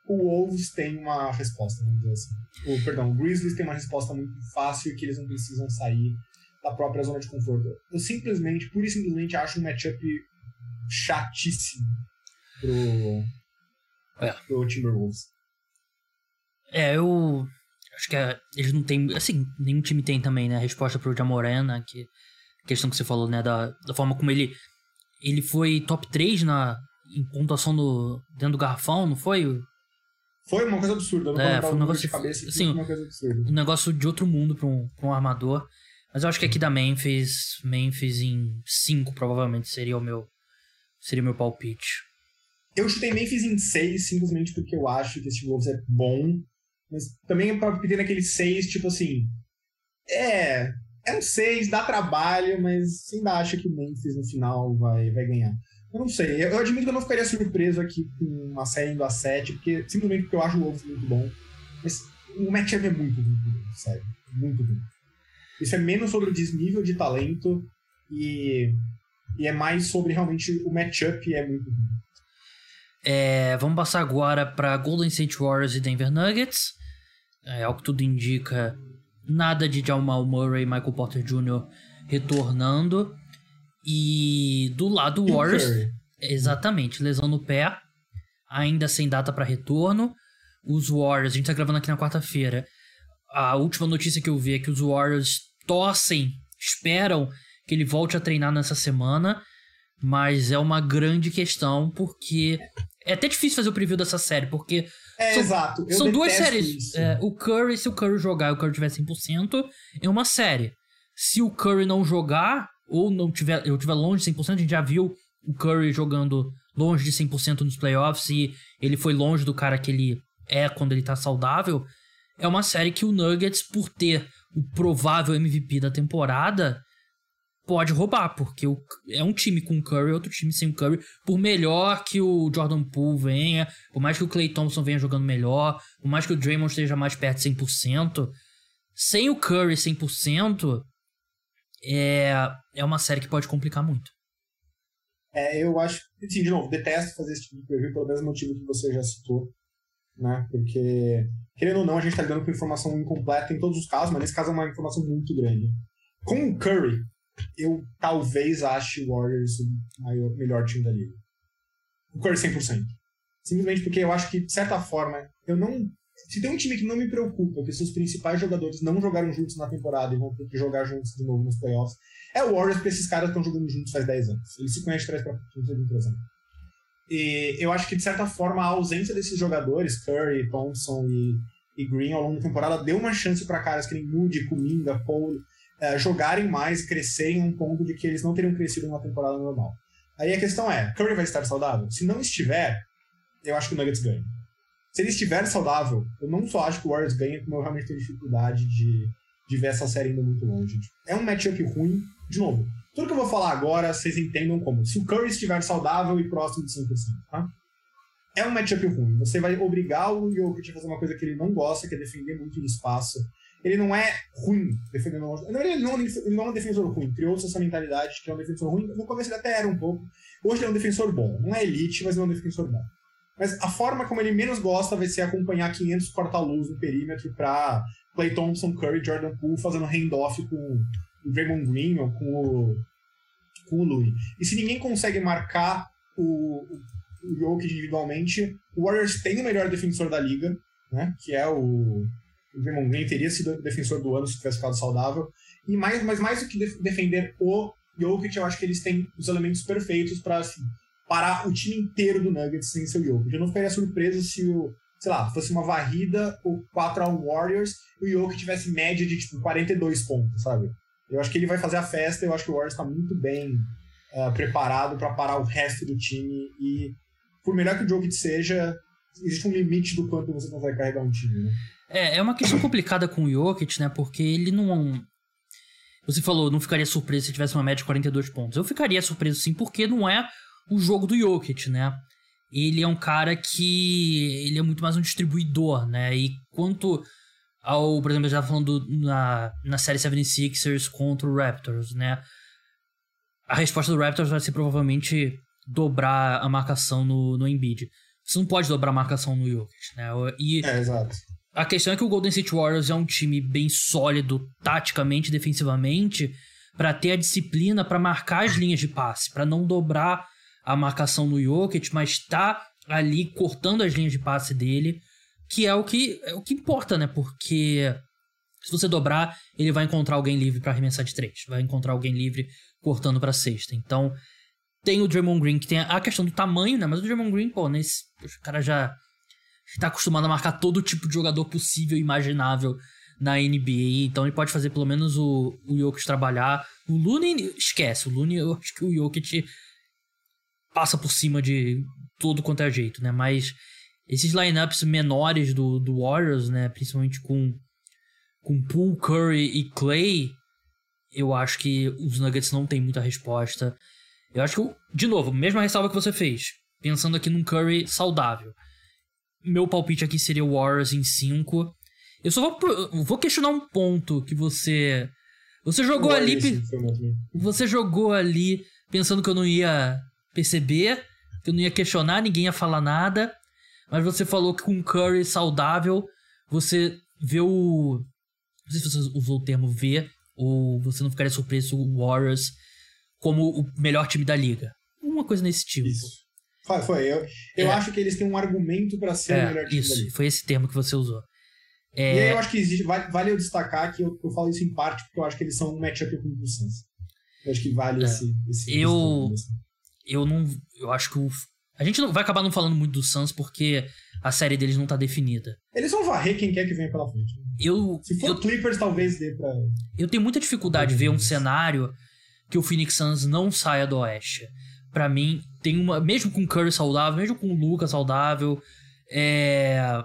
o Wolves tem uma resposta, vamos dizer assim. O, perdão, o Grizzlies tem uma resposta muito fácil que eles não precisam sair da própria zona de conforto. Eu simplesmente, pura e simplesmente, acho um matchup chatíssimo pro, é. pro Timberwolves. É, eu acho que é, eles não têm, assim, nenhum time tem também, né, a resposta pro Jamorana, que a questão que você falou, né, da, da forma como ele ele foi top 3 na em pontuação no, dentro do garrafão, não foi? Foi uma coisa absurda, não é, foi um negócio de cabeça, assim, uma coisa absurda. Um negócio de outro mundo para um, pra um armador. Mas eu acho que aqui da Memphis, Memphis em 5 provavelmente seria o meu seria meu palpite. Eu chutei Memphis em 6 simplesmente porque eu acho que esse Wolves é bom, mas também é pra pedir naquele 6, tipo assim, é, é um 6, dá trabalho, mas ainda acho que o Memphis no final vai, vai ganhar. Eu não sei. Eu admito que eu não ficaria surpreso aqui com uma série indo a 7, porque, simplesmente porque eu acho o Wolves muito bom. Mas o matchup é muito ruim, sério. Muito ruim. Isso é menos sobre o desnível de talento e, e é mais sobre realmente o matchup é muito ruim. É, vamos passar agora para Golden State Warriors e Denver Nuggets. É, ao que tudo indica, nada de Jamal Murray e Michael Porter Jr. retornando. E do lado do Warriors, exatamente, lesão no pé, ainda sem data para retorno. Os Warriors, a gente tá gravando aqui na quarta-feira. A última notícia que eu vi é que os Warriors torcem, esperam que ele volte a treinar nessa semana, mas é uma grande questão porque é até difícil fazer o preview dessa série, porque é, são, exato. Eu são duas séries. É, o Curry, se o Curry jogar e o Curry tiver 100%, é uma série. Se o Curry não jogar, ou não tiver, eu tiver longe de 100%, a gente já viu o Curry jogando longe de 100% nos playoffs e ele foi longe do cara que ele é quando ele tá saudável. É uma série que o Nuggets, por ter o provável MVP da temporada, pode roubar, porque o, é um time com Curry, outro time sem o Curry. Por melhor que o Jordan Poole venha, por mais que o Clay Thompson venha jogando melhor, por mais que o Draymond esteja mais perto de 100%, sem o Curry 100%, é, é uma série que pode complicar muito. É, eu acho, assim, de novo, detesto fazer esse tipo de preview pelo mesmo motivo que você já citou, né? Porque, querendo ou não, a gente tá lidando com informação incompleta em todos os casos, mas nesse caso é uma informação muito grande. Com o Curry, eu talvez ache o Warriors o maior, melhor time da liga. O Curry 100%. Simplesmente porque eu acho que, de certa forma, eu não. Se tem um time que não me preocupa, que seus principais jogadores não jogaram juntos na temporada e vão ter que jogar juntos de novo nos playoffs, é o Warriors, porque esses caras estão jogando juntos faz 10 anos. Eles se conhecem trás pra trás anos. E eu acho que, de certa forma, a ausência desses jogadores, Curry, Thompson e, e Green, ao longo da temporada, deu uma chance para caras que nem Moody, Kuminga, Paul, é, jogarem mais, crescerem um ponto de que eles não teriam crescido numa temporada normal. Aí a questão é, Curry vai estar saudável? Se não estiver, eu acho que o Nuggets ganha. Se ele estiver saudável, eu não só acho que o Warriors ganha, como eu realmente tenho dificuldade de, de ver essa série indo muito longe. É um matchup ruim, de novo. Tudo que eu vou falar agora, vocês entendam como. Se o Curry estiver saudável e próximo de 100%, tá? É um matchup ruim. Você vai obrigar o Jokic a fazer uma coisa que ele não gosta, que é defender muito no espaço ele não é ruim defendendo. Não, ele, não, ele não é um defensor ruim. Criou-se essa mentalidade de que é um defensor ruim. No começo ele até era um pouco. Hoje ele é um defensor bom. Não é elite, mas ele é um defensor bom. Mas a forma como ele menos gosta vai ser acompanhar 500 corta-luz no perímetro para Clay Thompson, Curry, Jordan Poole fazendo handoff com o Draymond Green ou com o, com o Louis. E se ninguém consegue marcar o, o Jokic individualmente, o Warriors tem o melhor defensor da liga, né? Que é o o Draymond Green teria sido defensor do ano se tivesse ficado saudável. E mais, mas mais do que defender o Jokic, eu acho que eles têm os elementos perfeitos para assim, parar o time inteiro do Nuggets sem seu Jokic. Eu não ficaria surpreso se o, sei lá, fosse uma varrida ou 4 a 1 Warriors e o Jokic tivesse média de tipo 42 pontos, sabe? Eu acho que ele vai fazer a festa, eu acho que o Warriors está muito bem uh, preparado para parar o resto do time e por melhor que o Jokic seja, existe um limite do quanto você consegue carregar um time, né? É, é uma questão complicada com o Jokic, né? Porque ele não. Você falou, não ficaria surpreso se tivesse uma média de 42 pontos. Eu ficaria surpreso sim, porque não é o jogo do Jokic, né? Ele é um cara que. Ele é muito mais um distribuidor, né? E quanto ao. Por exemplo, eu já falando na, na série 76ers contra o Raptors, né? A resposta do Raptors vai ser provavelmente dobrar a marcação no, no Embiid. Você não pode dobrar a marcação no Jokic, né? E, é, exato. A questão é que o Golden State Warriors é um time bem sólido taticamente defensivamente para ter a disciplina para marcar as linhas de passe, para não dobrar a marcação no Jokic, mas tá ali cortando as linhas de passe dele, que é o que é o que importa, né? Porque se você dobrar, ele vai encontrar alguém livre para arremessar de três, vai encontrar alguém livre cortando para sexta. Então, tem o Draymond Green que tem a questão do tamanho, né? Mas o Draymond Green, pô, nesse o cara já está acostumado a marcar todo tipo de jogador possível e imaginável na NBA, então ele pode fazer pelo menos o, o Jokic trabalhar. O Looney, esquece, o Looney, eu acho que o Jokic passa por cima de todo quanto é jeito, né? Mas esses lineups menores do, do Warriors, né? Principalmente com, com Poole, Curry e Clay, eu acho que os Nuggets não tem muita resposta. Eu acho que, de novo, mesma ressalva que você fez, pensando aqui num Curry saudável meu palpite aqui seria Warriors em 5. Eu só vou, vou questionar um ponto que você. Você jogou ali. Você jogou ali pensando que eu não ia perceber, que eu não ia questionar, ninguém ia falar nada. Mas você falou que com um Curry saudável, você vê o. Não sei se você usou o termo ver, ou você não ficaria surpreso o Warriors como o melhor time da liga. Uma coisa nesse tipo. Isso. Foi, foi. Eu, eu é. acho que eles têm um argumento para ser é, o melhor time isso, foi esse termo que você usou. É... E aí eu acho que existe, vale, vale eu destacar que eu, eu falo isso em parte porque eu acho que eles são um matchup com o Suns. Eu acho que vale é. esse, esse. Eu. eu não. Eu acho que o. A gente não vai acabar não falando muito do Suns porque a série deles não tá definida. Eles vão varrer quem quer que venha pela frente. Eu, Se for eu, Clippers, talvez dê pra. Eu tenho muita dificuldade de ver um cenário que o Phoenix Suns não saia do Oeste. Para mim, tem uma. Mesmo com o Curry saudável, mesmo com o Lucas saudável, é.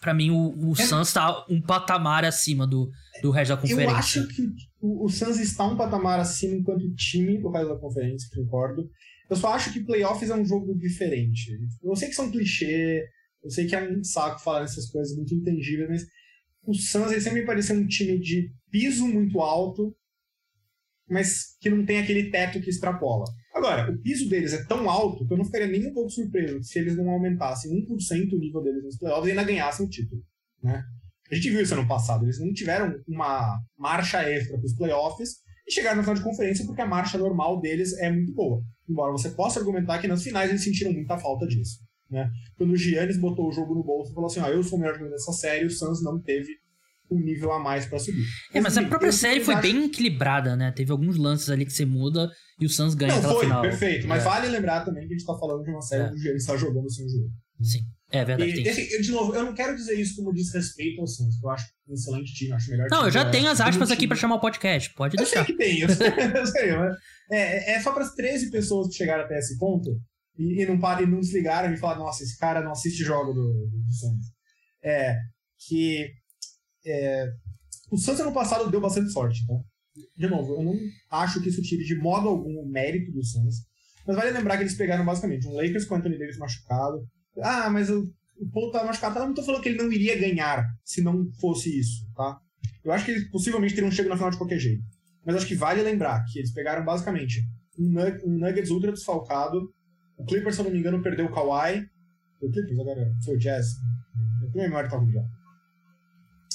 Pra mim, o, o é... Suns tá um patamar acima do, do resto da conferência. Eu acho que o, o Suns está um patamar acima enquanto time do resto da conferência, concordo. Eu só acho que playoffs é um jogo diferente. Eu sei que são clichê, eu sei que é um saco falar essas coisas muito intangíveis, mas o Suns sempre me pareceu um time de piso muito alto, mas que não tem aquele teto que extrapola. Agora, o piso deles é tão alto que eu não ficaria nem um pouco surpreso se eles não aumentassem 1% o nível deles nos playoffs e ainda ganhassem o título. Né? A gente viu isso ano passado, eles não tiveram uma marcha extra para os playoffs e chegaram no final de conferência porque a marcha normal deles é muito boa. Embora você possa argumentar que nas finais eles sentiram muita falta disso. Né? Quando o Giannis botou o jogo no bolso e falou assim: ah, eu sou o melhor jogador dessa série, o Suns não teve um nível a mais para subir. É, mas, mas a própria série foi acho... bem equilibrada, né? Teve alguns lances ali que você muda e o Suns ganha Não, foi, final. perfeito. Mas é. vale lembrar também que a gente tá falando de uma série é. onde ele está jogando sem jogo. Sim, é verdade. E, esse, de novo, eu não quero dizer isso como desrespeito ao Suns, eu acho um excelente time, acho melhor Não, eu já tenho as aspas aqui para chamar o podcast, pode deixar. Eu sei que tem, eu sei, eu sei mas é, é só para as 13 pessoas que chegaram até esse ponto e, e não parem, não desligaram e falaram, nossa, esse cara não assiste jogo do, do, do Suns. É, que é, o Suns ano passado deu bastante sorte, tá? De novo, eu não acho que isso tire de modo algum o mérito do Suns. Mas vale lembrar que eles pegaram basicamente um Lakers com o Anthony Davis machucado. Ah, mas o, o Paul tá machucado. Eu não tô falando que ele não iria ganhar se não fosse isso, tá? Eu acho que eles possivelmente teriam chego na final de qualquer jeito. Mas acho que vale lembrar que eles pegaram basicamente um, Nuggets ultra desfalcado. O Clippers, se eu não me engano, perdeu o Kawhi. O Clippers agora foi o Jazz. Eu tenho memória tá ruim já.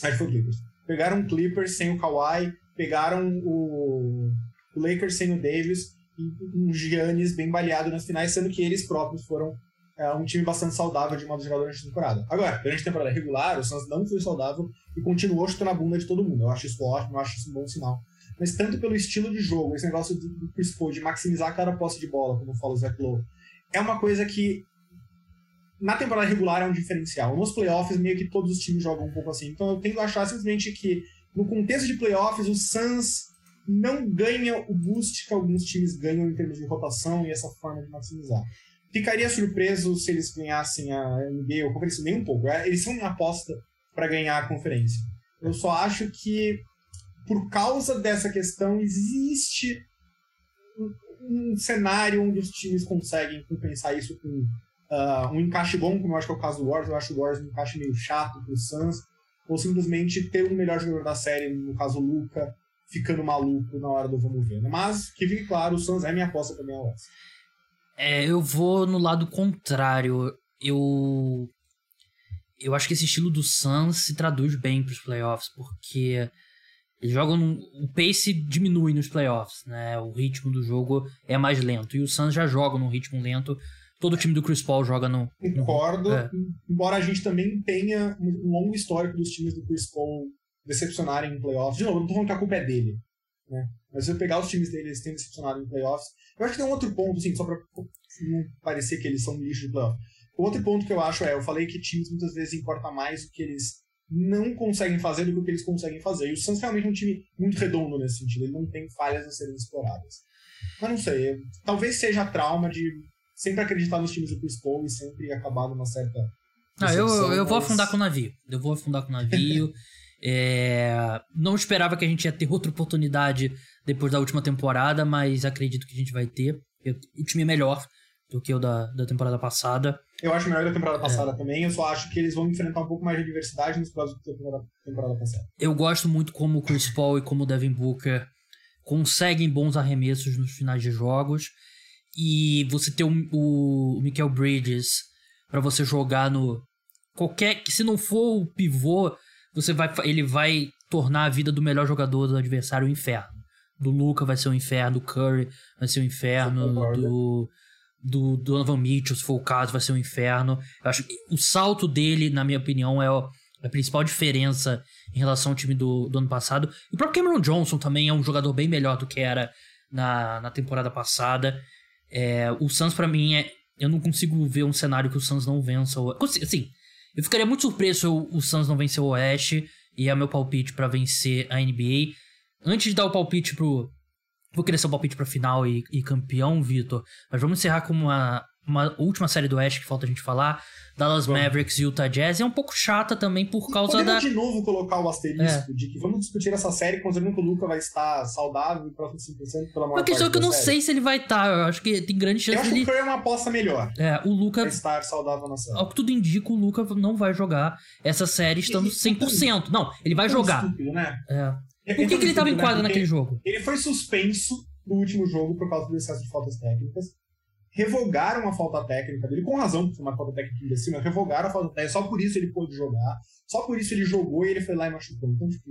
Acho foi o Clippers. Pegaram o Clippers sem o Kawhi, pegaram o, Lakers sem o Davis e um Giannis bem baleado nas finais, sendo que eles próprios foram é, um time bastante saudável de modo geral durante a temporada. Agora, durante a temporada regular, o Suns não foi saudável e continuou chutando a bunda de todo mundo. Eu acho isso ótimo, eu acho isso um bom sinal. Mas tanto pelo estilo de jogo, esse negócio do Chris Paul, de maximizar cada posse de bola, como fala o Zach Lowe, é uma coisa que na temporada regular é um diferencial. Nos playoffs, meio que todos os times jogam um pouco assim. Então eu tendo a achar simplesmente que, no contexto de playoffs, o Suns não ganha o boost que alguns times ganham em termos de rotação e essa forma de maximizar. Ficaria surpreso se eles ganhassem a NBA ou conferência, nem um pouco. É, eles são minha aposta para ganhar a conferência. Eu só acho que, por causa dessa questão, existe um cenário onde os times conseguem compensar isso com uh, um encaixe bom, como eu acho que é o caso do Warriors, eu acho o Warriors um encaixe meio chato pro Suns, ou simplesmente ter um melhor jogador da série, no caso o Luca, ficando maluco na hora do vamos ver. Né? Mas, que fique claro, o Suns é minha aposta também ao West. É, eu vou no lado contrário. Eu eu acho que esse estilo do Suns se traduz bem para os playoffs, porque eles jogam o pace diminui nos playoffs, né? O ritmo do jogo é mais lento e o Suns já joga num ritmo lento todo o time do Chris Paul joga no. Concordo, é. embora a gente também tenha um longo histórico dos times do Chris Paul decepcionarem em playoffs. De novo, não tô falando que a culpa é dele. Né? Mas se eu pegar os times dele, eles têm decepcionado em playoffs. Eu acho que tem um outro ponto, assim, só pra não parecer que eles são lixo de playoff. O outro ponto que eu acho é, eu falei que times muitas vezes importa mais o que eles não conseguem fazer do que o que eles conseguem fazer. E o Suns realmente é um time muito redondo nesse sentido. Ele não tem falhas a serem exploradas. Mas não sei, talvez seja trauma de sempre acreditar nos times do Chris Paul e sempre acabar numa certa. Não, eu, eu mas... vou afundar com o navio. Eu vou afundar com o navio. é... Não esperava que a gente ia ter outra oportunidade depois da última temporada, mas acredito que a gente vai ter. O time é melhor do que o da, da temporada passada. Eu acho melhor da temporada passada é. também. Eu só acho que eles vão enfrentar um pouco mais de diversidade nos próximos da temporada, temporada passada. Eu gosto muito como o Chris Paul e como o Devin Booker conseguem bons arremessos nos finais de jogos e você ter o, o Michael Bridges para você jogar no qualquer que se não for o pivô, você vai ele vai tornar a vida do melhor jogador do adversário um inferno. Do Luca vai ser um inferno, do Curry vai ser um inferno, do do Donovan Mitchell, se for o caso, vai ser um inferno. Eu acho que o salto dele, na minha opinião, é a principal diferença em relação ao time do, do ano passado. E o próprio Cameron Johnson também é um jogador bem melhor do que era na, na temporada passada. É, o Suns, para mim, é. Eu não consigo ver um cenário que o Suns não vença. O, assim, eu ficaria muito surpreso se o, Suns não vencer o Oeste. E é meu palpite para vencer a NBA. antes de dar o palpite pro. Vou querer ser o palpite pra final e, e campeão, Vitor. Mas vamos encerrar com uma, uma última série do Oeste que falta a gente falar. Dallas Vamos. Mavericks e Utah Jazz. É um pouco chata também por causa Podemos da. de novo colocar o asterisco É. de que vamos discutir essa série considerando que o Luca vai estar saudável e próximo 5% pela maior Uma questão parte que eu não série. sei se ele vai estar. Eu acho que tem grande Eu chance acho que dele. o Curry é uma aposta melhor É, o Luca, estar saudável na série. ao que tudo indica, o Luca não vai jogar essa série estando E- 100%. Não, ele vai jogar. Estúpido, né? É. É- Por é que, tão que ele tava em estúpido, né? naquele jogo? Ele foi suspenso no último jogo por causa do excesso de faltas técnicas. Revogaram a falta técnica dele, com razão, porque foi uma falta técnica imbecil, mas revogaram a falta técnica. Só por isso ele pôde jogar. Só por isso ele jogou e ele foi lá e machucou. Então, tipo,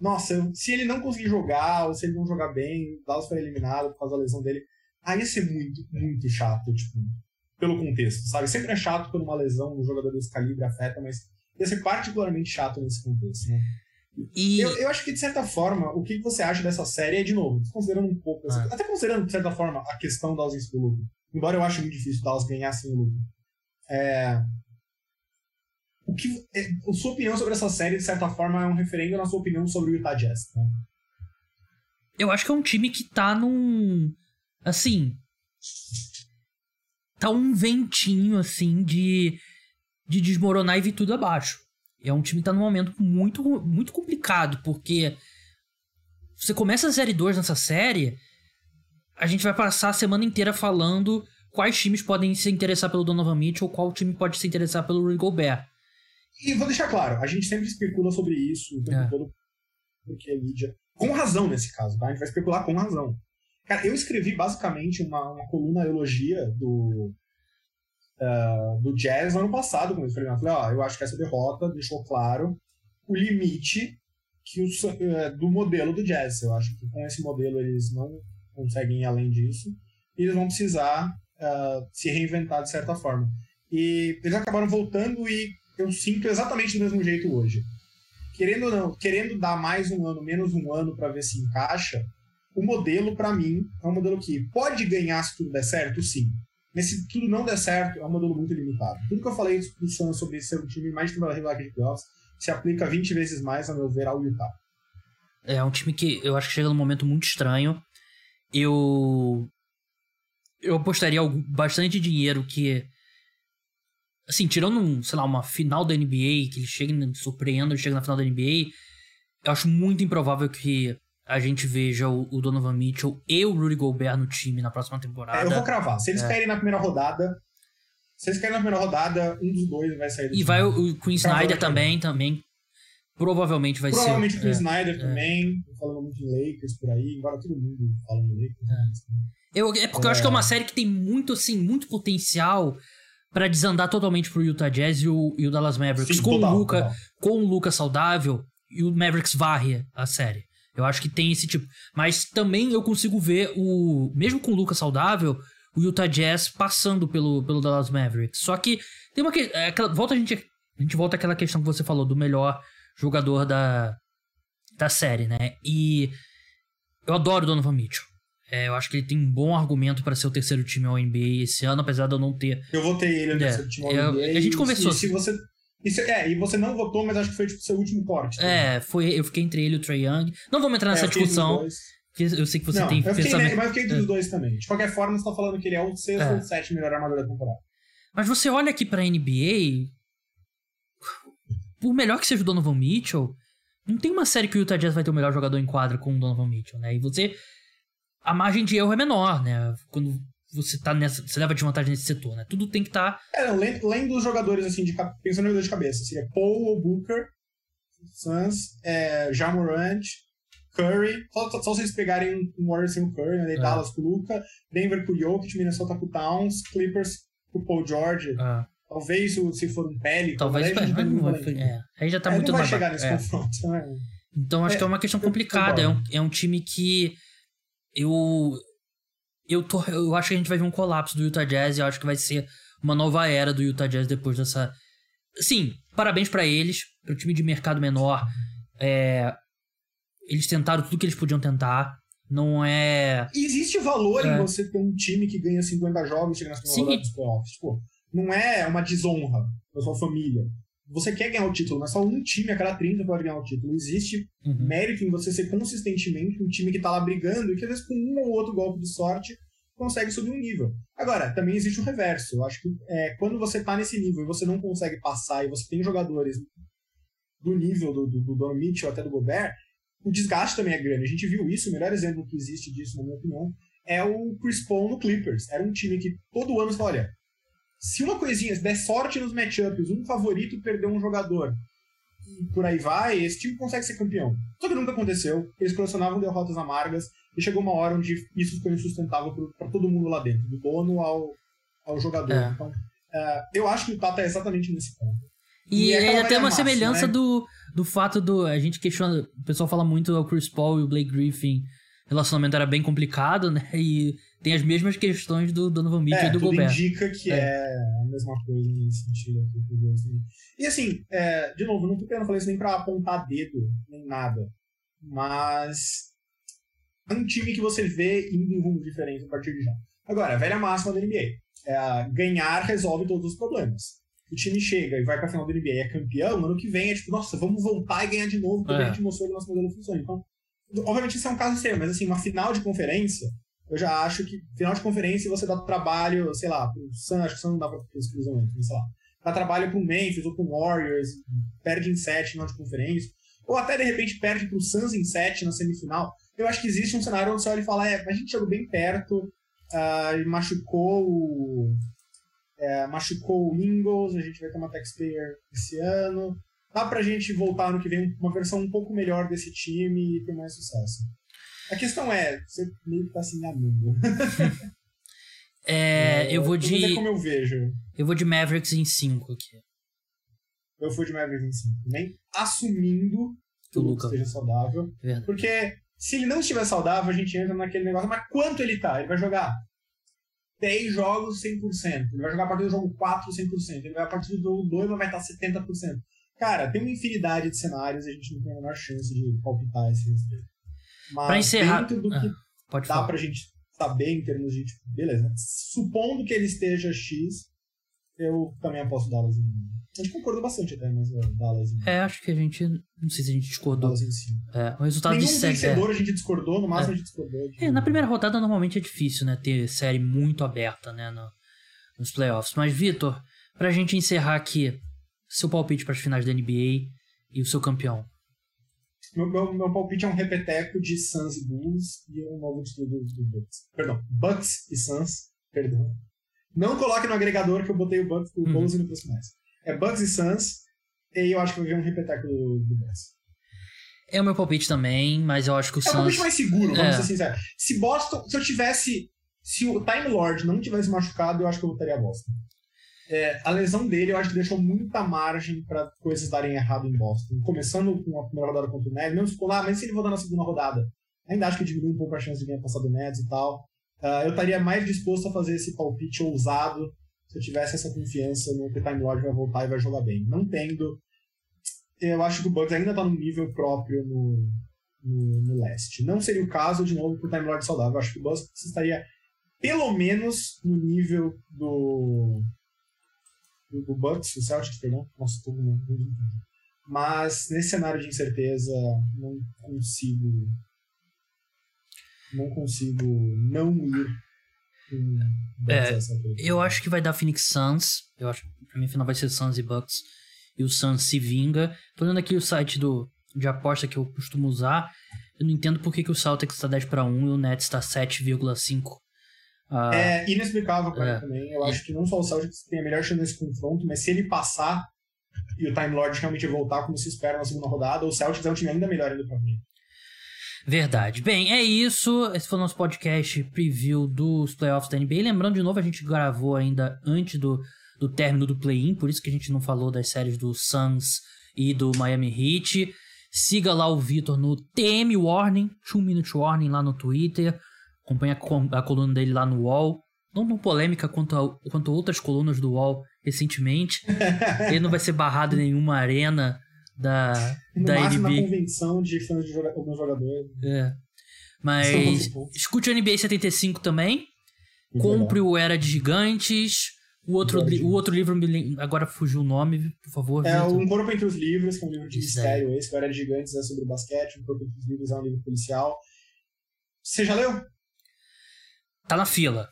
nossa, se ele não conseguir jogar, ou se ele não jogar bem, o Dallas foi eliminado por causa da lesão dele, aí ia ser muito, muito chato, tipo, pelo contexto, sabe? Sempre é chato quando uma lesão no jogador desse calibre afeta, mas ia ser particularmente chato nesse contexto, né? E. Eu, eu acho que, de certa forma, o que você acha dessa série é, de novo, considerando um pouco, Ah. até considerando, de certa forma, a questão da ausência do Luke. Embora eu ache muito difícil o Dallas ganhar sem o Luke. É... O que, é, a sua opinião sobre essa série, de certa forma, é um referendo na sua opinião sobre o Utah Jazz. Né? Eu acho que é um time que tá num. Assim. Tá um ventinho, assim, de. De desmoronar e vir tudo abaixo. É um time que tá num momento muito, muito complicado, porque. Você começa a série 2 nessa série. A gente vai passar a semana inteira falando quais times podem se interessar pelo Donovan Mitchell, qual time pode se interessar pelo Rudy Gobert. E vou deixar claro, a gente sempre especula sobre isso o tempo É. todo, porque a mídia. Com razão nesse caso, tá? A gente vai especular com razão. Cara, eu escrevi basicamente uma, uma coluna elogia do. ah, do Jazz ano passado, quando eu escrevi. Eu falei, ó, eu acho que essa derrota deixou claro o limite que o, eh, do modelo do Jazz. Eu acho que com esse modelo eles não conseguem ir além disso. E eles vão precisar ah, se reinventar de certa forma. E eles acabaram voltando e eu sinto exatamente do mesmo jeito hoje. Querendo ou não, querendo dar mais um ano, menos um ano para ver se encaixa, o modelo, para mim, é um modelo que pode ganhar se tudo der certo, sim. Mas se tudo não der certo, é um modelo muito limitado. Tudo que eu falei do Suns sobre ser um time mais de regular que de playoffs se aplica 20 vezes mais, a meu ver, ao Utah. É um time que eu acho que chega num momento muito estranho. Eu. Eu apostaria bastante dinheiro que. Assim, tirando, um, sei lá, uma final da NBA, que eles cheguem, surpreendam e cheguem na final da NBA, eu acho muito improvável que a gente veja o, o Donovan Mitchell e o Rudy Gobert no time na próxima É, eu temporada. vou cravar. Se eles É. caírem na primeira rodada, se eles caírem na primeira rodada, um dos dois vai sair do E time. vai o, o Queen Snyder também, também. Provavelmente vai Provavelmente ser. o Chris é. Snyder também, falando muito em Lakers por aí, embora todo mundo falando em Lakers. Eu, é porque eu acho que é uma série que tem muito, assim, muito potencial pra desandar totalmente pro Utah Jazz e o, e o Dallas Mavericks. Sim, com, total, o Luca, total. com o Luca saudável, e o Mavericks varre a série. Eu acho que tem esse tipo. Mas também eu consigo ver o. Mesmo com o Luca saudável, o Utah Jazz passando pelo, pelo Dallas Mavericks. Só que tem uma que. é aquela- volta a gente. A gente volta àquela questão que você falou do melhor jogador da, da série, né? E eu adoro o Donovan Mitchell. É, eu acho que ele tem um bom argumento pra ser o terceiro time ao NBA esse ano, apesar de eu não ter. Eu votei ele no É, terceiro time eu- All-NBA, a gente e- conversou. E se você, e se- é, e você não votou, mas acho que foi tipo seu último corte. tá? É, foi, eu fiquei entre ele e o Trey Young. Não vamos entrar É, nessa eu discussão, dois. porque eu sei que você não, tem eu fiquei, pensamento. né, mas eu fiquei entre É. os dois também. De qualquer forma, você tá falando que ele é o sexto É. ou o sétimo melhor armador da temporada. Mas você olha aqui pra NBA. Por melhor que seja o Donovan Mitchell, não tem uma série que o Utah Jazz vai ter o melhor jogador em quadra com o Donovan Mitchell, né? E você. A margem de erro é menor, né? Quando você tá nessa. Você leva desvantagem nesse setor, né? Tudo tem que estar. É, não, além, além dos jogadores, assim, de, pensando no jogador de cabeça, seria Paul ou Booker, Suns, é, Jamorant, Curry. Só, só, só vocês pegarem um Warriors sem o Curry, né? É. Dallas com o Luca, Denver com o Jokic, Minnesota com o Towns, Clippers com o Paul George. ah, Talvez se, se for um Pelican, talvez. gente mas vai não é, aí já tá É, muito não vai chegar nesse É. confronto. né? Então acho É, que é uma questão eu complicada. É um, é um time que eu eu tô eu acho que a gente vai ver um colapso do Utah Jazz e eu acho que vai ser uma nova era do Utah Jazz depois dessa. Sim, parabéns pra eles, pro time de mercado menor. É, eles tentaram tudo que eles podiam tentar. Não é. E existe valor É. em você ter um time que ganha 50 jogos e chega na segunda Sim. rodada dos playoffs. Tipo, não é uma desonra da sua família você quer ganhar o título, não é só um time a cada 30 pode ganhar o título. Existe Uhum. mérito em você ser consistentemente um time que tá lá brigando e que às vezes com um ou outro golpe de sorte consegue subir um nível. Agora, também existe o reverso. Eu acho que é, quando você tá nesse nível e você não consegue passar e você tem jogadores do nível do, do, do Donovan Mitchell até do Gobert, o desgaste também é grande. A gente viu isso, o melhor exemplo que existe disso, na minha opinião, é o Chris Paul no Clippers. Era um time que todo ano você fala, olha, se uma coisinha, se der sorte nos matchups, um favorito perdeu um jogador, e por aí vai, esse time consegue ser campeão. Só que nunca aconteceu. Eles colecionavam derrotas amargas e chegou uma hora onde isso ficou insustentável para todo mundo lá dentro, do dono ao, ao jogador. É. Então, é, eu acho que o Tata é exatamente nesse ponto. E, E é velha uma máxima, semelhança né? do, do fato do. A gente questiona. O pessoal fala muito o Chris Paul e o Blake Griffin. O relacionamento era bem complicado, né? E tem as mesmas questões do Donovan Mitchell É, e do Gobert. indica que É. é. a mesma coisa nesse sentido. aqui pros dois? E assim, é, de novo, não tô querendo falar isso nem pra apontar dedo, nem nada. Mas é um time que você vê indo em rumos diferentes a partir de já. Agora, a velha máxima da NBA. É ganhar resolve todos os problemas. O time chega e vai pra final da NBA e é campeão, ano que vem é tipo, nossa, vamos voltar e ganhar de novo, porque É. a gente mostrou que o nosso modelo funciona. Então, obviamente isso é um caso extremo, mas assim, uma final de conferência, eu já acho que final de conferência você dá trabalho, sei lá, pro Sun, acho que o Sun não dá pra exclusivamente, mas sei lá. Dá trabalho pro Memphis ou pro Warriors, perde em 7 final de conferência, ou até de repente perde pro Suns em 7 na semifinal. Eu acho que existe um cenário onde você olha e fala, é, a gente chegou bem perto, e machucou o. é, machucou o Ingles, a gente vai ter uma taxpayer esse ano. Dá pra gente voltar ano que vem uma versão um pouco melhor desse time e ter mais sucesso. A questão é, você meio que tá se enganando. É, eu vou Mas é de. como eu vejo. Eu vou de Mavericks em 5 aqui. Eu fui de Mavericks em 5 também, assumindo que O Lucas esteja saudável. Verdade. Porque se ele não estiver saudável, a gente entra naquele negócio, mas quanto ele tá? Ele vai jogar 10 jogos 100%. Ele vai jogar a partir do jogo 4 100%. Ele vai a partir do jogo 2 vai estar 70%. Cara, tem uma infinidade de cenários e a gente não tem a menor chance de palpitar esse respeito. Mas Pra encerrar- dentro do Ah, que Pode dá falar. pra gente saber em termos de, tipo, beleza, supondo que ele esteja X, eu também aposto Dallas em... A gente concordou bastante até, mas uh, Dallas em... É, acho que a gente. Não sei se a gente discordou. Dallas em 5. É, o resultado Nenhum de série. vencedor a gente discordou, no máximo É. a gente discordou. de- É, na primeira rodada normalmente é difícil, né? Ter série muito aberta, né? no- nos playoffs. Mas, Vitor, pra gente encerrar aqui, seu palpite para as finais da NBA e o seu campeão. Meu, meu, meu palpite é um repeteco de Suns e Bulls e um novo título do, do Bucks. Perdão, Bucks e Suns, perdão. Não coloque no agregador que eu botei o Bucks o Uhum. Bulls e no pros finais. É Bucks e Suns, e eu acho que vai vir um repeteco do, do Bucks. É o meu palpite também, mas eu acho que o É um palpite Suns. mais seguro, vamos É. ser sinceros. Se Boston, se eu tivesse, se o Time Lord não tivesse machucado, eu acho que eu votaria Boston. É, a lesão dele, eu acho que deixou muita margem para coisas darem errado em Boston. Começando com a primeira rodada contra o Nets, mesmo for lá, mas se ele voltar na segunda rodada, ainda acho que diminui um pouco a chance de ganhar passar do Nets e tal. Ah, eu estaria mais disposto a fazer esse palpite ousado se eu tivesse essa confiança no que o Time Lord vai voltar e vai jogar bem. Não tendo, eu acho que o Bucks ainda tá num nível próprio no, no, no leste. Não seria o caso, de novo, pro Time Lord saudável. Eu acho que o Bucks estaria pelo menos no nível do. Do Bucks, o Celtics, perdão. Nossa, tô com Mas nesse cenário de incerteza, não consigo. Não consigo não ir É. Eu acho que vai dar Phoenix Suns. Eu acho que pra mim final vai ser Suns e Bucks. E o Suns se vinga. Tô olhando aqui o site do, de aposta que eu costumo usar. Eu não entendo por que, que o Celtics tá 10 para 1 e o Nets tá 7,5. Ah, É inexplicável pra É. mim também. Eu acho que não só o Celtics tem a melhor chance nesse confronto, mas se ele passar e o Time Lord realmente voltar como se espera na segunda rodada, o Celtics é um time ainda melhor ainda pra mim. Verdade. Bem, é isso. Esse foi o nosso podcast preview dos playoffs da NBA. Lembrando de novo, a gente gravou ainda antes do, do término do play-in, por isso que a gente não falou das séries do Suns e do Miami Heat. Siga lá o Vitor no TM Warning, 2 Minute Warning lá no Twitter. Acompanhe a, coluna dele lá no UOL. Não tão polêmica quanto, a- quanto outras colunas do UOL recentemente. Ele não vai ser barrado em nenhuma arena da, No da máximo NBA. na convenção de fãs de joga alguns jogadores. É. Mas escute o NBA 75 também. Compre o Era de Gigantes. O outro, o outro livro, agora fugiu o nome, por favor. É Vitor. Um Corpo Entre os Livros, que é um livro de Isso mistério esse, Glória de Gigantes é sobre basquete, Um Corpo Entre os Livros é um livro policial. Você já leu? Tá na fila.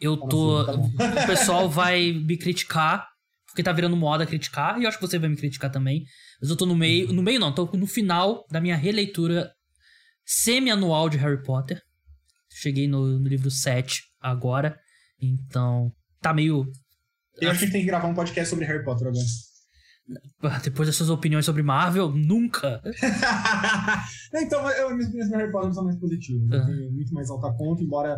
Eu Tá tô. fila, tá o pessoal vai me criticar, porque tá virando moda criticar, e eu acho que você vai me criticar também. Mas eu tô no meio. No meio não, tô no final da minha releitura semi-anual de Harry Potter. Cheguei no, no livro 7 agora. Então. Tá meio. Eu acho que a gente tem que gravar um podcast sobre Harry Potter agora. ah, Depois das suas opiniões sobre Marvel, nunca. Então, eu, minhas opiniões sobre Harry Potter são mais positivas. Eu Aham. tenho muito mais alta conta, embora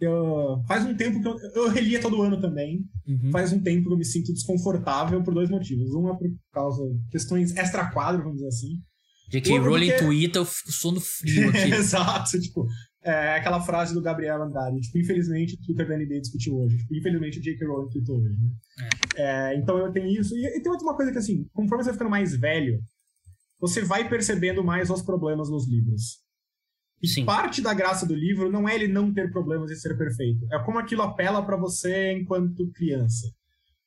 eu. Faz um tempo que eu. Eu relia todo ano também. Uhum. Faz um tempo que eu me sinto desconfortável por dois motivos. Um é por causa de questões extra-quadro, vamos dizer assim. J.K. Rowling porque- Twitter, eu fico sono frio aqui. Exato, tipo, é aquela frase do Gabriel Andrade, tipo, infelizmente o Twitter da NBA discutiu hoje, tipo, infelizmente o J.K. Rowling tweetou hoje, né? É, então eu tenho isso, e, e tem outra coisa que assim, conforme você vai ficando mais velho, você vai percebendo mais os problemas nos livros. E Sim. parte da graça do livro não é ele não ter problemas e ser perfeito, é como aquilo apela pra você enquanto criança.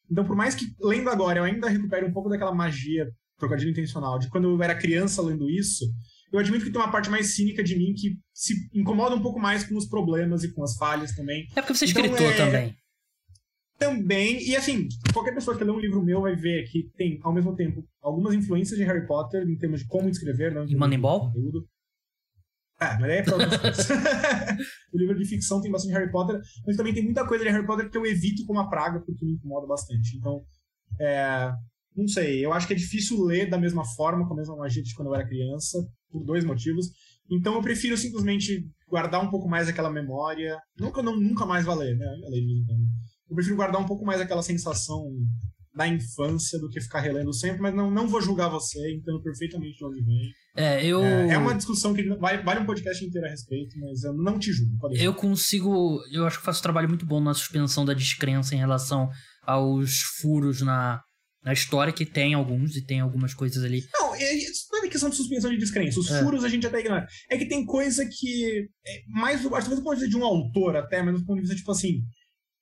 Então, por mais que, lendo agora, eu ainda recupere um pouco daquela magia, trocadilho intencional, de quando eu era criança lendo isso, eu admito que tem uma parte mais cínica de mim que se incomoda um pouco mais com os problemas e com as falhas também. É porque você é Então, é- também. Também, e assim, qualquer pessoa que lê um livro meu vai ver que tem, ao mesmo tempo, algumas influências de Harry Potter em termos de como escrever, em E Moneyball? conteúdo. Ah, mas aí é pra o livro de ficção tem bastante Harry Potter, mas também tem muita coisa de Harry Potter que eu evito como a praga, porque me incomoda bastante. Então, é, não sei, eu acho que é difícil ler da mesma forma, com a mesma magia de quando eu era criança, por dois motivos. Então eu prefiro simplesmente guardar um pouco mais aquela memória. Não que eu não, nunca mais vá ler, né? Eu em quando. Eu prefiro guardar um pouco mais aquela sensação da infância do que ficar relendo sempre, mas não, não vou julgar você, entendo perfeitamente de onde vem. É, eu. É, é uma discussão que vai- vale um podcast inteiro a respeito, mas eu não te julgo. Eu consigo. Eu acho que faço um trabalho muito bom na suspensão da descrença em relação aos furos na, na história, que tem alguns, e tem algumas coisas ali. Não, é- isso não é questão de suspensão de descrença. Os É. furos a gente até ignora. É que tem coisa que. É mais acho que do ponto de vista de um autor, até, mas do ponto de vista, tipo assim.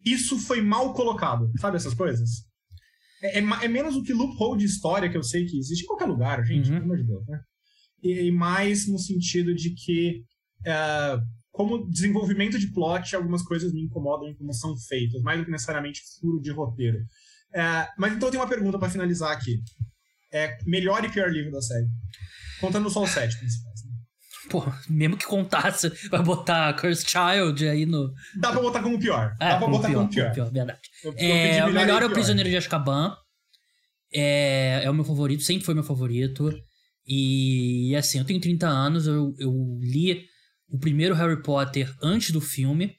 Isso foi mal colocado. Sabe essas coisas? É, é é menos o que loophole de história que eu sei que existe em qualquer lugar, gente, Uhum. pelo amor de Deus, né? E, mais no sentido de que. é, como desenvolvimento de plot, algumas coisas me incomodam em como são feitas, mais do que necessariamente furo de roteiro. É, mas então eu tenho uma pergunta pra finalizar aqui. É melhor e pior livro da série. Contando só os sete principais. né? Pô, mesmo que contasse, vai botar Cursed Child aí no. Dá pra botar como pior. É, Dá pra como botar pior, como pior. como pior, verdade. Eu- É, o melhor é o pior. Prisioneiro de Azkaban. É, é o meu favorito, sempre foi meu favorito. E assim, eu tenho 30 anos, eu, eu li o primeiro Harry Potter antes do filme.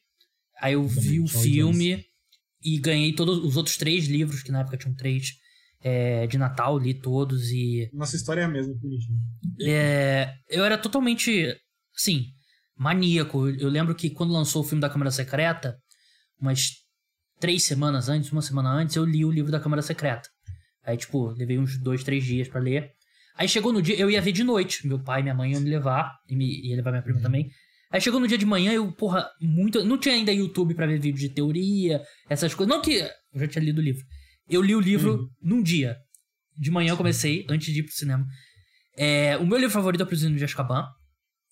Aí eu vi o filme e ganhei todos os outros três livros, que na época tinham três, é, de Natal, li todos e. Nossa história é a mesma, bonitinho. É, eu era totalmente, assim, maníaco. Eu lembro que quando lançou o filme da Câmara Secreta, umas três semanas antes, uma semana antes, eu li o livro da Câmara Secreta. Aí, tipo, levei uns dois, três dias pra ler. Aí chegou no dia, eu ia ver de noite. Meu pai e minha mãe iam me levar, e me, ia levar minha prima também. Aí chegou no dia de manhã, eu, porra, muito. Não tinha ainda YouTube pra ver vídeo de teoria, essas coisas. Não que. Eu já tinha lido o livro. Eu li o livro Uhum. num dia. De manhã eu comecei, antes de ir pro cinema. É, o meu livro favorito é o Prisioneiro de Azkaban.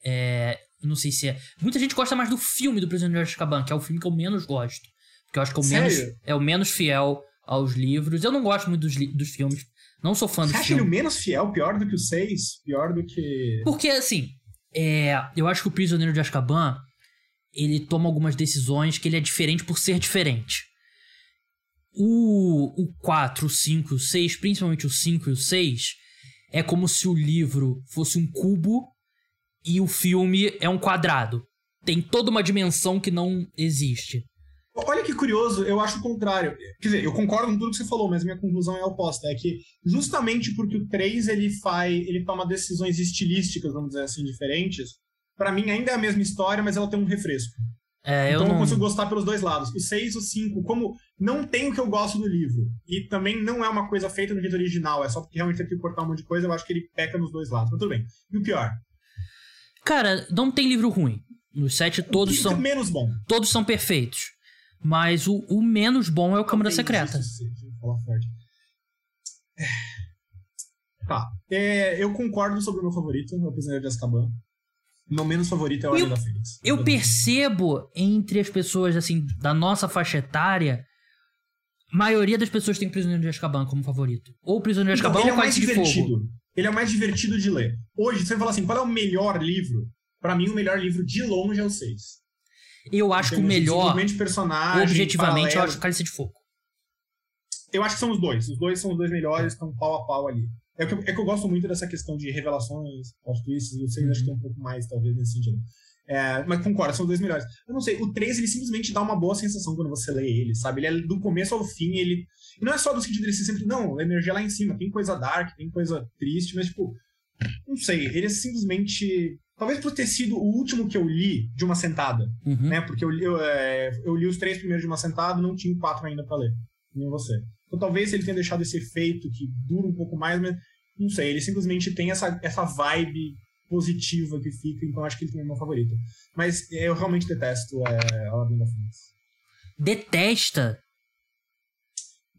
É, não sei se é. Muita gente gosta mais do filme do Prisioneiro de Azkaban, que é o filme que eu menos gosto. Porque eu acho que é o, menos, é o menos fiel aos livros. Eu não gosto muito dos, dos filmes. Não sou fã Você dos acha ele o filmes. menos fiel, pior do que o 6? Pior do que. Porque, assim, é, eu acho que o Prisioneiro de Azkaban, ele toma algumas decisões que ele é diferente por ser diferente. O, o 4, o 5, o 6, principalmente o 5 e o 6, é como se o livro fosse um cubo e o filme é um quadrado. Tem toda uma dimensão que não existe. Olha que curioso, eu acho o contrário. Quer dizer, eu concordo com tudo que você falou, mas minha conclusão é oposta. É que justamente porque o 3 ele faz. ele toma decisões estilísticas, vamos dizer assim, diferentes. Pra mim ainda é a mesma história, mas ela tem um refresco. É, então eu eu, não. consigo gostar pelos dois lados. O 6 e o 5, como não tem o que eu gosto do livro, e também não é uma coisa feita no jeito original, é só porque realmente tem que cortar um monte de coisa, eu acho que ele peca nos dois lados. Mas tudo bem. E o pior? Cara, não tem livro ruim. Nos sete todos são. menos bom. todos são perfeitos. Mas o, o menos bom é o Câmara Secreta. isso falar forte. Tá. É, eu concordo sobre o meu favorito, o Prisioneiro de Azkaban. O meu menos favorito é o Ordem da Fênix. Eu percebo entre as pessoas, assim, da nossa faixa etária, a maioria das pessoas tem Prisioneiro de Azkaban como favorito. Ou Prisioneiro de Então, Azkaban ele é ou o Cálice de Fogo. divertido. Ele é o mais divertido de ler. Hoje, se você falar assim, qual é o melhor livro? Pra mim, o melhor livro de longe é o 6. Eu acho que o melhor, personagem, objetivamente, eu paralelo. acho Cálice de Fogo. Eu acho que são os dois. Os dois são os dois melhores, estão pau a pau ali. É que, eu, é que eu gosto muito dessa questão de revelações, plot twists, e o 6 acho que tem um pouco mais, talvez, nesse sentido. É, mas concordo, são os dois melhores. Eu não sei, o 3 ele simplesmente dá uma boa sensação quando você lê ele, sabe? Ele é do começo ao fim, ele. E não é só do sentido dele ser sempre, não, a energia lá em cima, tem coisa dark, tem coisa triste, mas tipo. Não sei, ele é simplesmente. Talvez por ter sido o último que eu li de uma sentada, Uhum. né? Porque eu, li- eu, é, eu li os três primeiros de uma sentada, não tinha quatro ainda pra ler. Nem você. Então talvez ele tenha deixado esse efeito que dura um pouco mais, mas não sei, ele simplesmente tem essa, essa vibe positiva que fica, então acho que ele tem o meu favorito. Mas eu realmente detesto é, a Ordem da Fênix. Detesta.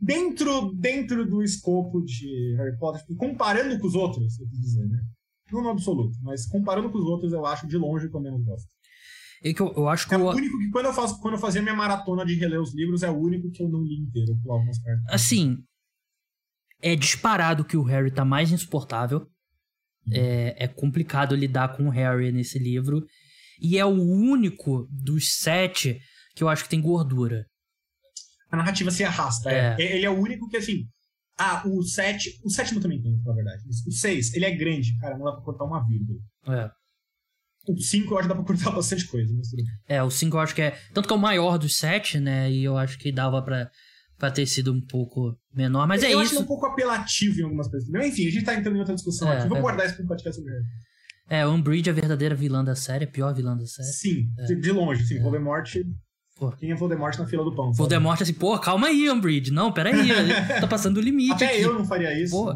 Dentro, dentro do escopo de Harry Potter, comparando com os outros, eu quis dizer, né? Não no absoluto, mas comparando com os outros, eu acho de longe o que eu menos gosto. É que eu, eu acho que É o único que, quando eu, faço, quando eu fazia minha maratona de reler os livros, é o único que eu não li inteiro. Eu pulava umas partes. assim, é disparado que o Harry tá mais insuportável. É, é complicado lidar com o Harry nesse livro. E é o único dos sete que eu acho que tem gordura. A narrativa se arrasta. É. É. Ele é o único que, assim. Ah, o 7. O sétimo também tem, na verdade. O 6, ele é grande, cara, não dá pra cortar uma vírgula. É. O 5 eu acho que dá pra cortar bastante coisa, mas. É, o 5 eu acho que é. Tanto que é o maior dos sete, né? E eu acho que dava pra, pra ter sido um pouco menor. Mas é eu acho isso. ele um pouco apelativo em algumas coisas. Enfim, a gente tá entrando em outra discussão É, aqui. Vamos é. guardar isso pra um podcast sobre. É, o Umbridge é a verdadeira vilã da série, a pior vilã da série. Sim, de, de longe, sim. Voldemort. É. Pô. Quem é Voldemort na fila do pão? sabe? Voldemort assim, pô, calma aí, Umbridge. Não, peraí, tá passando o limite Até aqui. eu não faria isso. Pô.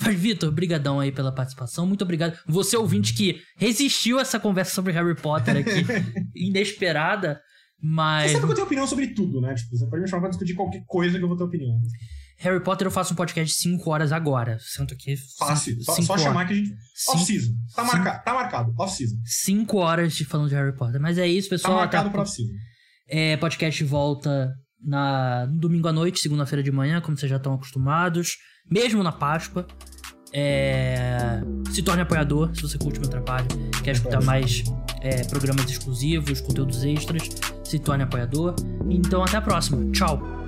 Mas, Vitor, brigadão aí pela participação. Muito obrigado. Você, ouvinte, que resistiu a essa conversa sobre Harry Potter aqui, inesperada, Você mas... sabe que eu tenho opinião sobre tudo, né? Tipo, você pode me chamar pra discutir qualquer coisa que eu vou ter opinião. Harry Potter eu faço um podcast de 5 horas agora. Sento aqui... Fácil. cinco- Só, cinco só chamar que a gente. Off-season. Tá, marcado, tá marcado. Off-season. 5 horas de falando de Harry Potter. Mas é isso, Tá pessoal. marcado Até- pra off-season. É, podcast volta na, no domingo à noite, segunda-feira de manhã, como vocês já estão acostumados. Mesmo na Páscoa. É, se torne apoiador, se você curte o meu trabalho, quer escutar mais é, programas exclusivos, conteúdos extras, se torne apoiador. Então até a próxima. Tchau!